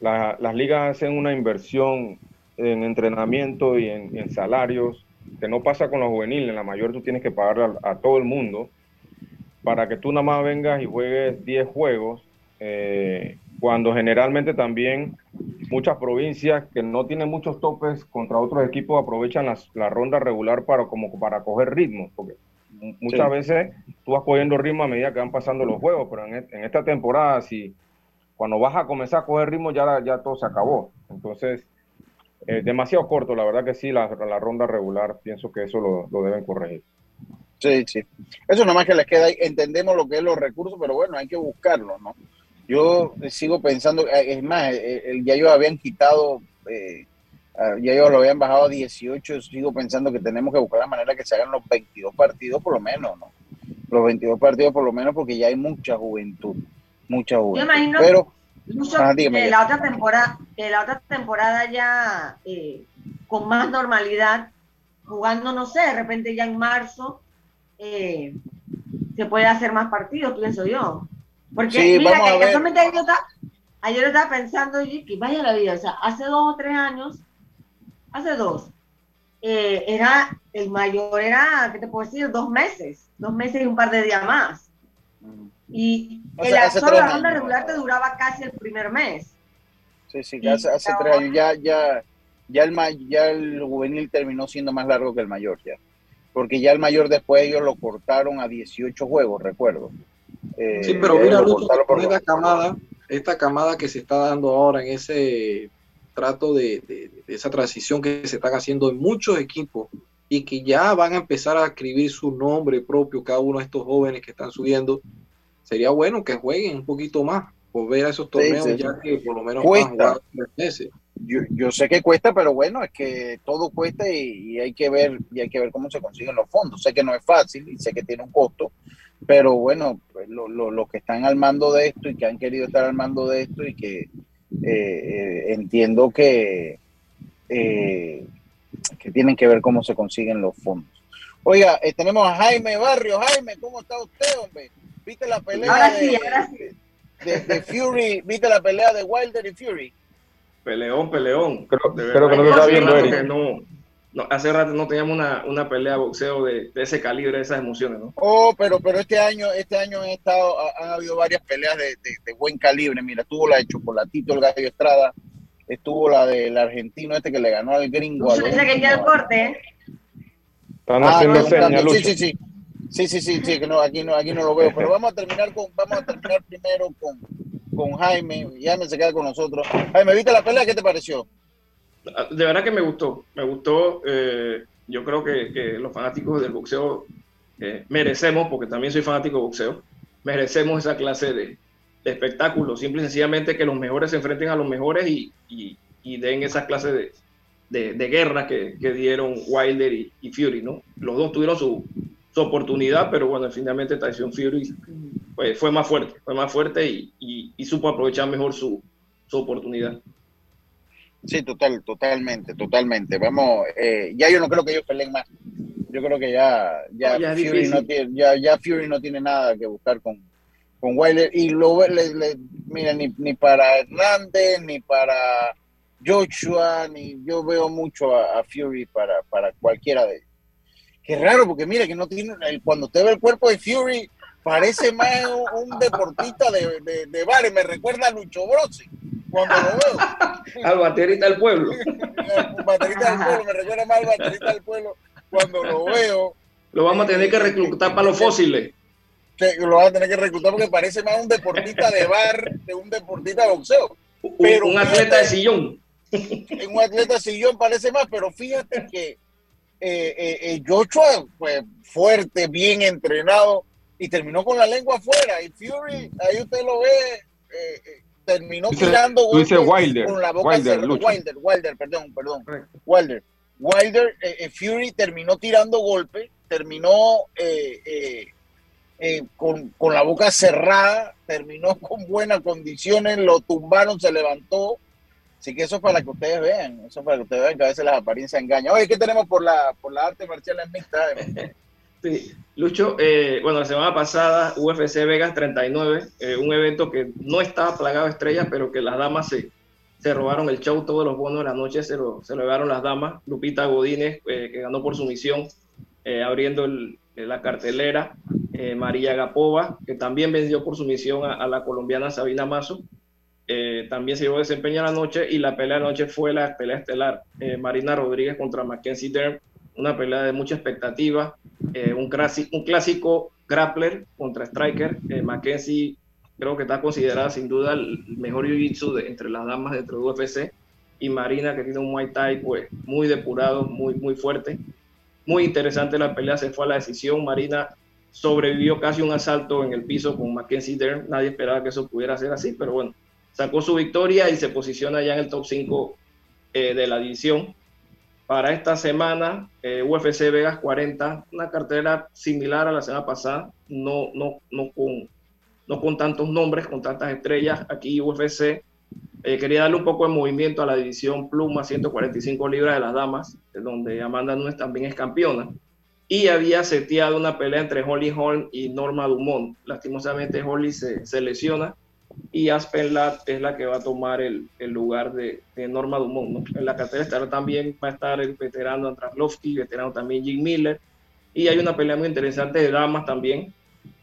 las ligas hacen una inversión en entrenamiento y en, salarios, que no pasa con los juveniles, en la mayor tú tienes que pagar a, a todo el mundo, para que tú nada más vengas y juegues 10 juegos, eh, cuando generalmente también muchas provincias que no tienen muchos topes contra otros equipos aprovechan la ronda regular para, como para coger ritmo, porque muchas veces tú vas cogiendo ritmo a medida que van pasando los juegos, pero en, e, esta temporada, si cuando vas a comenzar a coger ritmo, ya, ya todo se acabó. Entonces, demasiado corto, la verdad que sí, la, ronda regular, pienso que eso lo, lo deben corregir. Sí, sí. Eso nomás que les queda ahí. Entendemos lo que es los recursos, pero bueno, hay que buscarlos, ¿no? Yo sigo pensando, eh, es más, eh, ya ellos habían quitado, eh, ya ellos lo habían bajado a 18, sigo pensando que tenemos que buscar la manera que se hagan los 22 partidos por lo menos, ¿no? Los 22 partidos por lo menos porque ya hay mucha juventud, mucha juventud. Yo imagino pero, que, la otra temporada, que la otra temporada ya con más normalidad, jugando, no sé, de repente ya en marzo, se puede hacer más partidos, pienso yo. Porque mira, que casualmente ayer, ayer estaba pensando, y que vaya la vida, o sea, hace dos o tres años, hace dos, eh, era, el mayor era, ¿qué te puedo decir? Dos meses, dos meses y un par de días más. Y el, solo la ronda regular te duraba casi el primer mes. Sí, sí, hace, hace tres años, ya, ya, ya el, ya el juvenil terminó siendo más largo que el mayor, ya. Porque ya el mayor después ellos lo cortaron a 18 juegos, recuerdo. Eh, sí, pero mira, esta camada, esta camada que se está dando ahora en ese trato de, esa transición que se están haciendo en muchos equipos y que ya van a empezar a escribir su nombre propio cada uno de estos jóvenes que están subiendo, sería bueno que jueguen un poquito más, por ver a esos torneos ya que por lo menos cuesta. Yo, yo, sé que cuesta, pero bueno, es que todo cuesta y, y, hay que ver y hay que ver cómo se consiguen los fondos. Sé que no es fácil y sé que tiene un costo, pero bueno, pues, los que están al mando de esto y que han querido estar al mando de esto y que eh, eh, entiendo que, eh, que tienen que ver cómo se consiguen los fondos. Oiga, tenemos a Jaime Barrio. Jaime, ¿cómo está usted, hombre? ¿Viste la pelea de, Fury? ¿Viste la pelea de Wilder y Fury? Peleón, peleón. Creo, que no lo está viendo, Eric. No, no, hace rato no teníamos una, una pelea de boxeo de, ese calibre, de esas emociones, ¿no? Oh, pero, pero este año, este año han estado, han habido varias peleas de, de, buen calibre. Mira, estuvo la de Chocolatito, el Gallo Estrada, estuvo la del argentino este que le ganó al gringo. Ese que ya el corte, ¿eh? Están ah, haciendo señas, sí, sí, sí. Sí, sí, sí, sí, que no, aquí no, aquí no lo veo. Pero vamos a terminar con, vamos a terminar primero con, con Jaime. Jaime se queda con nosotros. Jaime, ¿viste la pelea? ¿Qué te pareció? de verdad que me gustó, me gustó. Eh, yo creo que, los fanáticos del boxeo eh, merecemos, porque también soy fanático de boxeo, merecemos esa clase de, espectáculo. Simple y sencillamente que los mejores se enfrenten a los mejores y, den esa clase de, de, guerra que, dieron Wilder y, Fury, ¿no? Los dos tuvieron su, oportunidad, pero bueno, finalmente Tyson Fury pues, fue más fuerte, fue más fuerte y, supo aprovechar mejor su, su oportunidad. Sí, total, totalmente, totalmente. Vamos, eh, ya yo no creo que ellos peleen más. Yo creo que ya, ya, Fury, no tiene, ya, ya Fury no tiene nada que buscar con, con Wilder. Y lo le, le, mira, ni, ni para Hernández, ni para Joshua, ni yo veo mucho a, Fury para, para cualquiera de ellos. Qué raro, porque mira que no tiene, cuando usted ve el cuerpo de Fury, parece más un, deportista de, de, de bares, me recuerda a Lucho Brossi cuando lo veo. al baterista del pueblo. baterista del pueblo, me recuerda más al baterista del pueblo cuando lo veo. Lo vamos a tener que reclutar para los fósiles. lo vamos a tener que reclutar porque parece más un deportista de bar que un deportista de boxeo. Pero un atleta de sillón. Un atleta de sillón parece más, pero fíjate que eh, eh, eh, Joshua, pues fuerte, bien entrenado, y terminó con la lengua afuera. Y Fury, ahí usted lo ve, eh, terminó tirando Wilder, con la boca Wilder, Wilder, Wilder, perdón, perdón, Wilder. Wilder, eh, eh, Fury terminó tirando golpes, terminó eh, con, con, la boca cerrada, terminó con buenas condiciones, lo tumbaron, se levantó. Así que eso es para que ustedes vean, eso es para que ustedes vean que a veces las apariencias engañan. Oye, ¿qué tenemos por la, por la arte marcial en mixta? Sí, Lucho, eh, bueno, la semana pasada UFC Vegas 39, eh, un evento que no estaba plagado de estrellas, pero que las damas se, se robaron el show, todos los bonos de la noche se lo, se lo llevaron las damas. Lupita Godínez, eh, que ganó por sumisión, abriendo la cartelera. María Gapova, que también vendió por sumisión a, a la colombiana Sabina Mazo. También se llevó desempeño la noche y la pelea de la noche fue la pelea estelar. Marina Rodríguez contra Mackenzie Dern una pelea de mucha expectativa, eh, un, clásico, grappler contra striker. Eh, Mackenzie creo que está considerada sin duda el mejor jiu-jitsu entre las damas dentro de UFC y Marina que tiene un Muay Thai pues muy depurado, muy, muy fuerte. muy interesante la pelea, se fue a la decisión. Marina sobrevivió casi un asalto en el piso con Mackenzie Dern. Nadie esperaba que eso pudiera ser así, pero bueno, sacó su victoria y se posiciona ya en el top 5 eh, de la división. Para esta semana, eh, UFC Vegas 40, una cartera similar a la semana pasada, no, no, no, con, no con tantos nombres, con tantas estrellas. Aquí UFC eh, quería darle un poco de movimiento a la división Pluma 145 libras de las damas, donde Amanda Nunes también es campeona. Y había seteado una pelea entre Holly Holm y Norma Dumont. Lastimosamente Holly se, se lesiona y Aspen Ladd es la que va a tomar el, el lugar de, Norma Dumont. En la cartera estará también va a estar el veterano Andraslovsky, veterano también Jim Miller. Y hay una pelea muy interesante de damas también,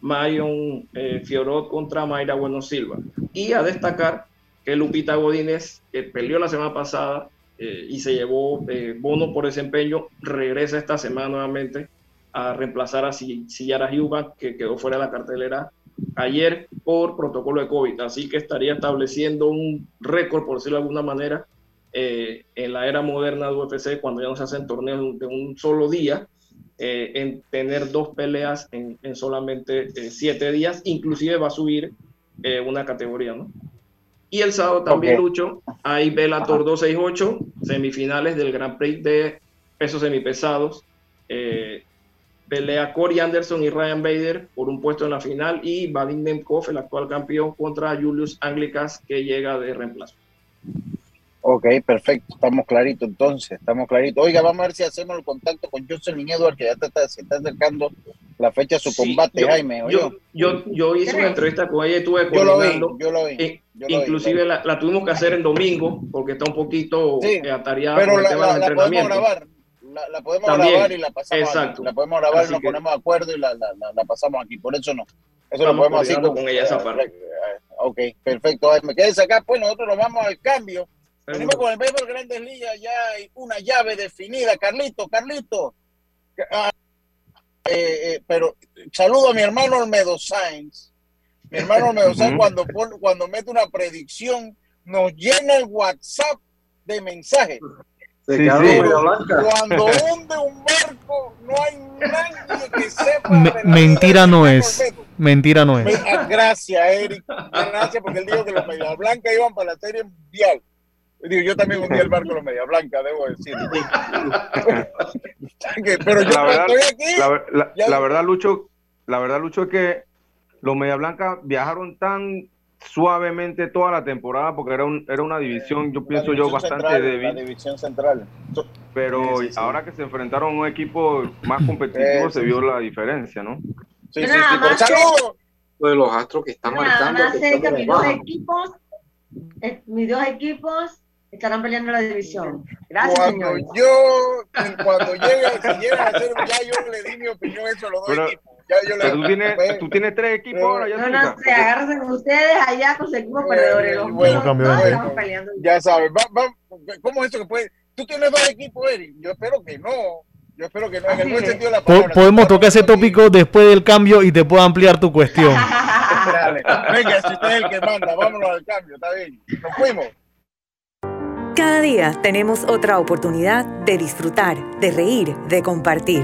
Marion eh, contra Mayra Bueno Silva. Y a destacar que Lupita Godínez, que peleó la semana pasada eh, y se llevó eh, bono por desempeño, regresa esta semana nuevamente a reemplazar a Sillara Hyuga, que quedó fuera de la cartelera ayer por protocolo de COVID. Así que estaría estableciendo un récord, por decirlo de alguna manera, eh, en la era moderna de UFC, cuando ya no se hacen torneos de un solo día, en tener dos peleas en, en solamente siete días. Inclusive va a subir una categoría, ¿no? Y el sábado también, Lucho, hay Bellator 268, semifinales del Grand Prix de pesos semipesados. Eh, pelea Corey Anderson y Ryan Bader por un puesto en la final y Vadim Nemkov, el actual campeón, contra Julius Anglicas, que llega de reemplazo. Ok, perfecto, estamos claritos entonces, estamos claritos. Oiga, vamos a ver si hacemos el contacto con Jocelyn Edward, que ya está, se está acercando la fecha de su combate, Jaime. Yo, yo, yo, hice una entrevista con ella y coordinando. Yo lo vi, yo lo vi. inclusive La, la, tuvimos que hacer en domingo porque está un poquito sí, atareada pero la, la, la podemos grabar. La, la podemos También, grabar y la pasamos exacto. aquí. La podemos grabar Así y nos que- ponemos de acuerdo y la, la, pasamos aquí. Por eso no. Eso lo podemos hacer con ella esa parte. Ok, perfecto. Jaime, quédese acá, pues nosotros nos vamos al cambio. Venimos con el béisbol Grandes Ligas, ya hay una llave definida. Carlito, Carlito. Ah, eh, eh, pero saludo a mi hermano Olmedo Sainz. Mi hermano Olmedo Sainz cuando, cuando mete una predicción nos llena el WhatsApp de mensajes. Se Sí, quedó sí. media blanca. Cuando hunde un barco, no hay nadie que sepa. Me- de la mentira no es. Mentira no Me- es. ah, Gracias, Eric. Gracias porque él dijo que los Media Blancas iban para la serie mundial. Digo, yo también hundí el barco de los Media Blancas, debo decir. Pero yo la verdad, estoy aquí. la verdad, Lucho, la verdad, Lucho, es que los Media Blancas viajaron tan suavemente toda la temporada porque era, un, era una división, yo La pienso yo, división bastante central, La débil. división central. Pero Sí, sí, sí. ahora que se enfrentaron a un equipo más competitivo, Sí, se sí, vio sí. la diferencia, ¿no? Sí, Yo sí, de los astros que están Nada marcando. más que sé que están mis dos equipos, eh, mis dos equipos estarán peleando la división. Gracias, Cuando señores. yo, cuando llegue, si llegan a hacer, ya yo le di mi opinión a eso a los dos Pero- equipos. Ya yo le Pero tú tienes, tú tienes tres equipos ahora, No, ya no sé, agárrense con ustedes allá con su equipo perdedores. Los bueno, míos cambió no de estamos equipo. peleando. Ya sabes, va, va, ¿cómo es eso que puede? Tú tienes dos equipos, Eric. Yo espero que no. Yo espero que no, en el buen sentido de la palabra. podemos tocar ese tópico después del cambio y te puedo ampliar tu cuestión. Dale. Venga, si usted es el que manda, vámonos al cambio, está bien. Nos fuimos. Cada día tenemos otra oportunidad de disfrutar, de reír, de compartir.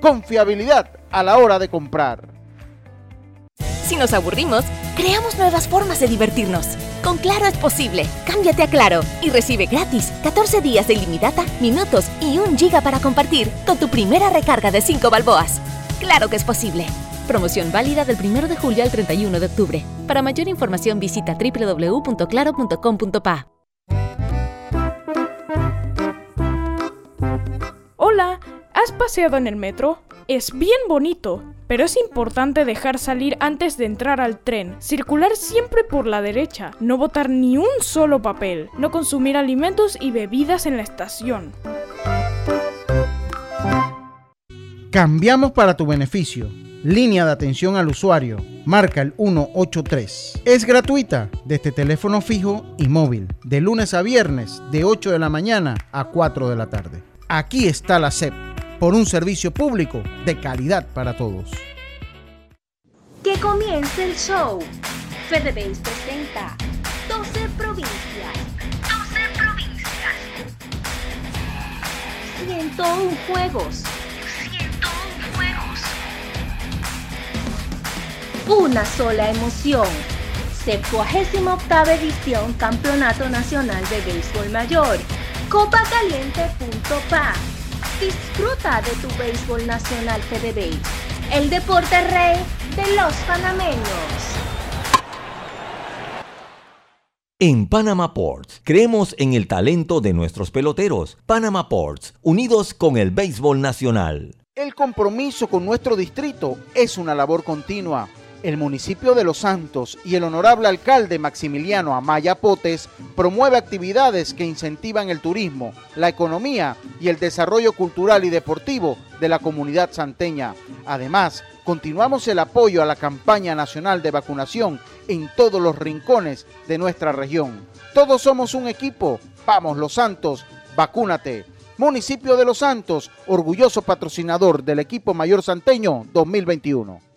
Confiabilidad a la hora de comprar. Si nos aburrimos, creamos nuevas formas de divertirnos. Con Claro es posible. Cámbiate a Claro y recibe gratis 14 días de ilimitada, minutos y un giga para compartir con tu primera recarga de 5 balboas. Claro que es posible. Promoción válida del 1 de julio al 31 de octubre. Para mayor información visita www.claro.com.pa. Hola, ¿has paseado en el metro? Es bien bonito, pero es importante dejar salir antes de entrar al tren, circular siempre por la derecha, no botar ni un solo papel, no consumir alimentos y bebidas en la estación. Cambiamos para tu beneficio. Línea de atención al usuario. Marca el 183. Es gratuita desde teléfono fijo y móvil, de lunes a viernes, de 8 de la mañana a 4 de la tarde. Aquí está la SEP, por un servicio público de calidad para todos. Que comience el show. FedeBase presenta 12 provincias. 12 provincias. 101 juegos. una sola emoción. 78 edición Campeonato Nacional de Béisbol Mayor. Copacaliente.pa. Disfruta de tu béisbol nacional FedeBase, el deporte rey de los panameños. En Panama Ports creemos en el talento de nuestros peloteros. Panama Ports, unidos con el béisbol nacional. El compromiso con nuestro distrito es una labor continua el municipio de Los Santos y el honorable alcalde Maximiliano Amaya Potes promueve actividades que incentivan el turismo, la economía y el desarrollo cultural y deportivo de la comunidad santeña. Además, continuamos el apoyo a la campaña nacional de vacunación en todos los rincones de nuestra región. Todos somos un equipo. Vamos, Los Santos, vacúnate. Municipio de Los Santos, orgulloso patrocinador del equipo mayor santeño 2021.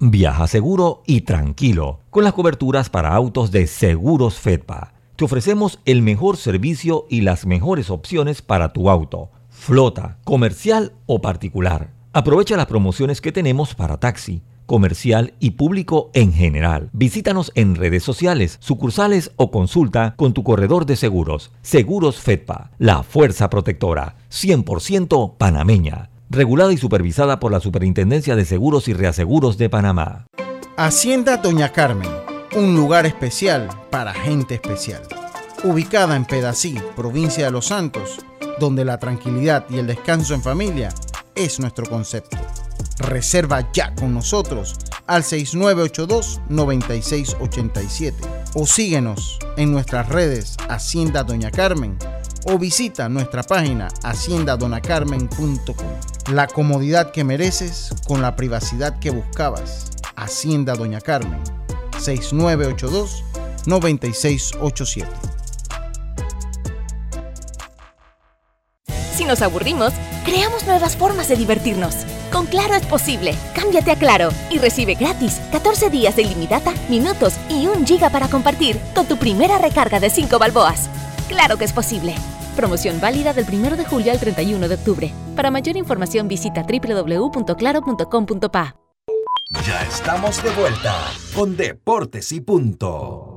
Viaja seguro y tranquilo con las coberturas para autos de Seguros Fedpa. Te ofrecemos el mejor servicio y las mejores opciones para tu auto, flota, comercial o particular. Aprovecha las promociones que tenemos para taxi, comercial y público en general. Visítanos en redes sociales, sucursales o consulta con tu corredor de seguros. Seguros Fedpa, la fuerza protectora, 100% panameña regulada y supervisada por la Superintendencia de Seguros y Reaseguros de Panamá. Hacienda Doña Carmen, un lugar especial para gente especial. Ubicada en Pedací, provincia de Los Santos, donde la tranquilidad y el descanso en familia es nuestro concepto. Reserva ya con nosotros al 6982-9687 o síguenos en nuestras redes Hacienda Doña Carmen o visita nuestra página haciendadonacarmen.com. La comodidad que mereces con la privacidad que buscabas. Hacienda Doña Carmen, 6982-9687. Si nos aburrimos, creamos nuevas formas de divertirnos. Con Claro es posible. Cámbiate a Claro y recibe gratis 14 días de ilimitada, minutos y un giga para compartir con tu primera recarga de 5 balboas. Claro que es posible. Promoción válida del 1 de julio al 31 de octubre. Para mayor información visita www.claro.com.pa. Ya estamos de vuelta con Deportes y Punto.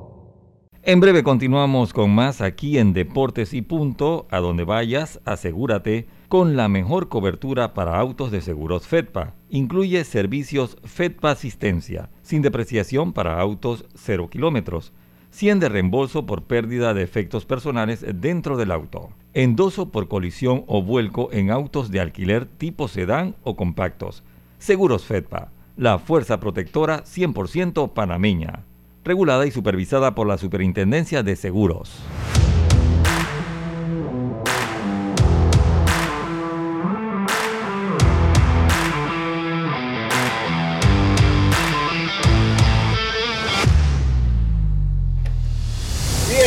En breve continuamos con más aquí en Deportes y Punto. A donde vayas, asegúrate con la mejor cobertura para autos de seguros FEDPA. Incluye servicios FEDPA Asistencia, sin depreciación para autos 0 kilómetros 100 de reembolso por pérdida de efectos personales dentro del auto, endoso por colisión o vuelco en autos de alquiler tipo sedán o compactos, seguros FEDPA, la fuerza protectora 100% panameña, regulada y supervisada por la Superintendencia de Seguros.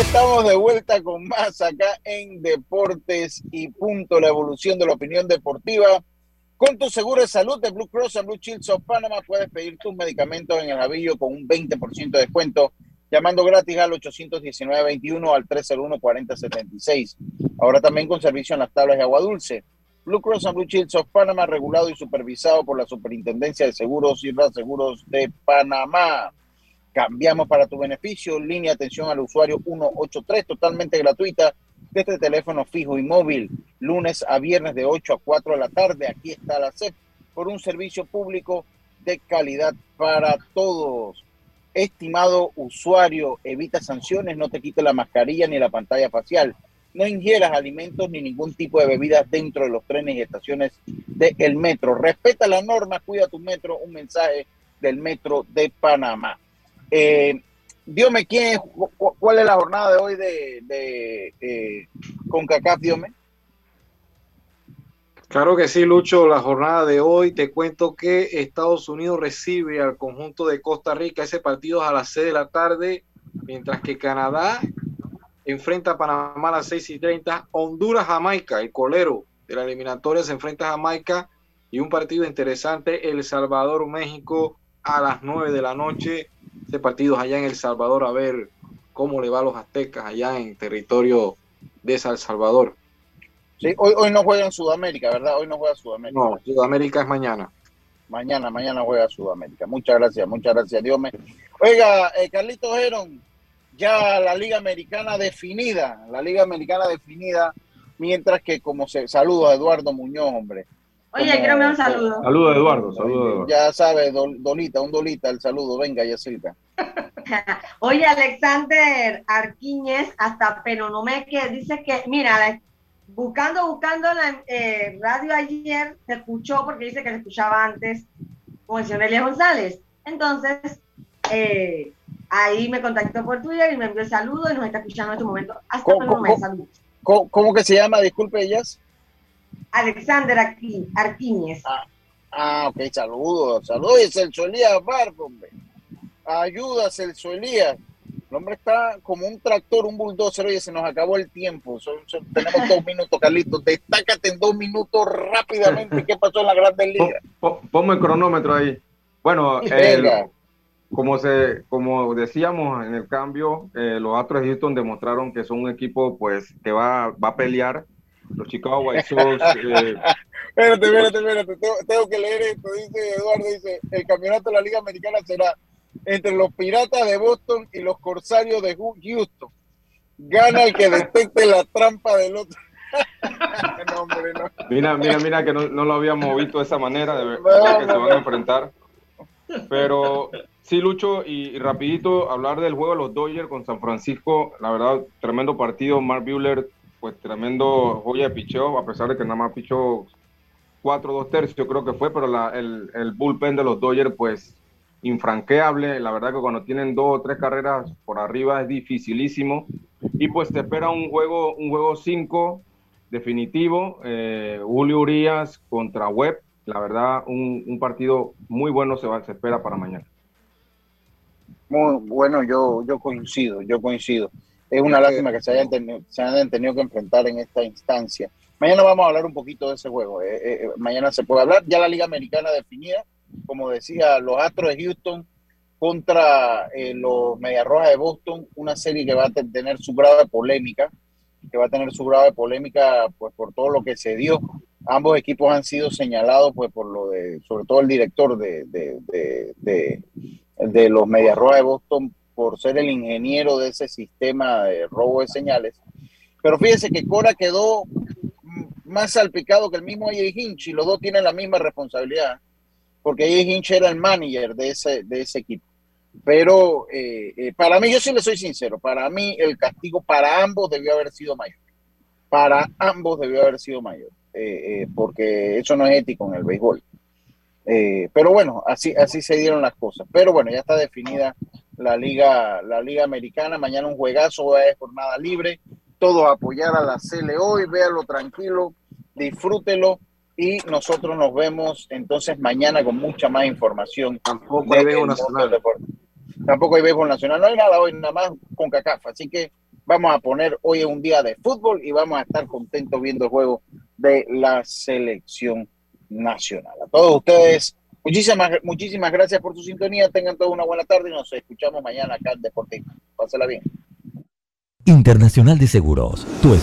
Estamos de vuelta con más acá en Deportes y Punto, la evolución de la opinión deportiva. Con tu seguro de salud de Blue Cross and Blue Shields of Panama puedes pedir tus medicamentos en el Javillo con un 20% de descuento llamando gratis al 819-21 al 301-4076. Ahora también con servicio en las tablas de agua dulce. Blue Cross and Blue Shields of Panama, regulado y supervisado por la Superintendencia de Seguros y Reaseguros de Panamá. Cambiamos para tu beneficio, línea de atención al usuario 183, totalmente gratuita, desde teléfono fijo y móvil, lunes a viernes de 8 a 4 de la tarde. Aquí está la CEP por un servicio público de calidad para todos. Estimado usuario, evita sanciones, no te quite la mascarilla ni la pantalla facial. No ingieras alimentos ni ningún tipo de bebidas dentro de los trenes y estaciones del metro. Respeta las normas, cuida tu metro. Un mensaje del metro de Panamá. Eh, ¿quién ¿cuál es la jornada de hoy de, de eh, CONCACAF, Diome? Claro que sí, Lucho. La jornada de hoy te cuento que Estados Unidos recibe al conjunto de Costa Rica. Ese partido a las 6 de la tarde, mientras que Canadá enfrenta a Panamá a las 6 y 30. Honduras, Jamaica, el colero de la eliminatoria se enfrenta a Jamaica. Y un partido interesante, El Salvador, México, a las 9 de la noche. Este partido allá en El Salvador, a ver cómo le va a los aztecas allá en territorio de El Salvador. Sí, hoy, hoy no juega en Sudamérica, ¿verdad? Hoy no juega Sudamérica. No, Sudamérica es mañana. Mañana, mañana juega Sudamérica. Muchas gracias, muchas gracias, Dios me. Oiga, eh, Carlitos Heron, ya la Liga Americana definida, la Liga Americana definida, mientras que como se saludo a Eduardo Muñoz, hombre. Oye, quiero un saludo. Saludo Eduardo, saludo Eduardo. Ya sabe, Dolita, un Dolita, el saludo. Venga, Yacilca. Oye, Alexander Arquiñez, hasta Penonomeque, dice que, mira, buscando, buscando la eh, radio ayer, se escuchó porque dice que se escuchaba antes con el señor Elia González. Entonces, eh, ahí me contactó por Twitter y me envió el saludo y nos está escuchando en este momento. Hasta ¿Cómo, ¿cómo, ¿cómo, que se llama? Disculpe, ellas. Alexander Arquiñez. Ah, ah, ok, saludos, saludos. Y Celso Elías Barco, hombre. Ayuda, Celso Elías. El hombre está como un tractor, un bulldozer. Oye, se nos acabó el tiempo. tenemos dos minutos, Carlitos. Destácate en dos minutos rápidamente. ¿Qué pasó en la Grandes Ligas? Ponme el cronómetro ahí. Bueno, como, se, como decíamos en el cambio, eh, los Astros de Houston demostraron que son un equipo pues que va, va a pelear. Los Chicago White Sox. Eh, espérate, espérate, espérate. Tengo, tengo que leer esto. Dice Eduardo, dice, el campeonato de la Liga Americana será entre los Piratas de Boston y los Corsarios de Houston. Gana el que detecte la trampa del otro. Mira, mira, mira que no, lo habíamos visto de esa manera, de verdad que se van a enfrentar. Pero sí, Lucho, y, rapidito, hablar del juego de los Dodgers con San Francisco, la verdad, tremendo partido. Mark Buehler, pues tremendo joya de picheo, a pesar de que nada más pichó cuatro, dos tercios, creo que fue, pero la, el, el bullpen de los Dodgers, pues infranqueable. La verdad que cuando tienen dos o tres carreras por arriba es dificilísimo. Y pues te espera un juego, un juego 5 definitivo. Eh, Julio Urias contra Webb. La verdad, un, partido muy bueno se, va, se espera para mañana. Bueno, yo, yo coincido, yo coincido. Es una lástima que se hayan, tenido, se hayan tenido que enfrentar en esta instancia. Mañana vamos a hablar un poquito de ese juego. Eh, eh, mañana se puede hablar. Ya la Liga Americana definida como decía, los Astros de Houston contra eh, los Medias Rojas de Boston, una serie que va a tener su grave polémica, que va a tener su grave polémica pues por todo lo que se dio. Ambos equipos han sido señalados pues por lo de, sobre todo el director de, de, de, de los Medias Rojas de Boston por ser el ingeniero de ese sistema de robo de señales. Pero fíjense que Cora quedó más salpicado que el mismo AJ Hinch y los dos tienen la misma responsabilidad porque ahí Hinch era el manager de ese, de ese equipo. Pero eh, eh, para mí, yo sí le soy sincero, para mí el castigo para ambos debió haber sido mayor. Para ambos debió haber sido mayor, eh, porque eso no es ético en el béisbol. pero bueno, así, así se dieron las cosas. Pero bueno, ya está definida la liga, la liga americana. Mañana un juegazo, es jornada libre. Todos apoyar a la CL hoy, véalo tranquilo, disfrútelo y nosotros nos vemos entonces mañana con mucha más información. Tampoco hay béisbol nacional. Tampoco hay béisbol nacional. No hay nada hoy, nada más con CACAF. Así que vamos a poner hoy un día de fútbol y vamos a estar contentos viendo el juego de la selección nacional. A todos ustedes, muchísimas, muchísimas gracias por su sintonía. Tengan toda una buena tarde y nos escuchamos mañana acá en Deportivo. Pásela bien. Internacional de Seguros, tu.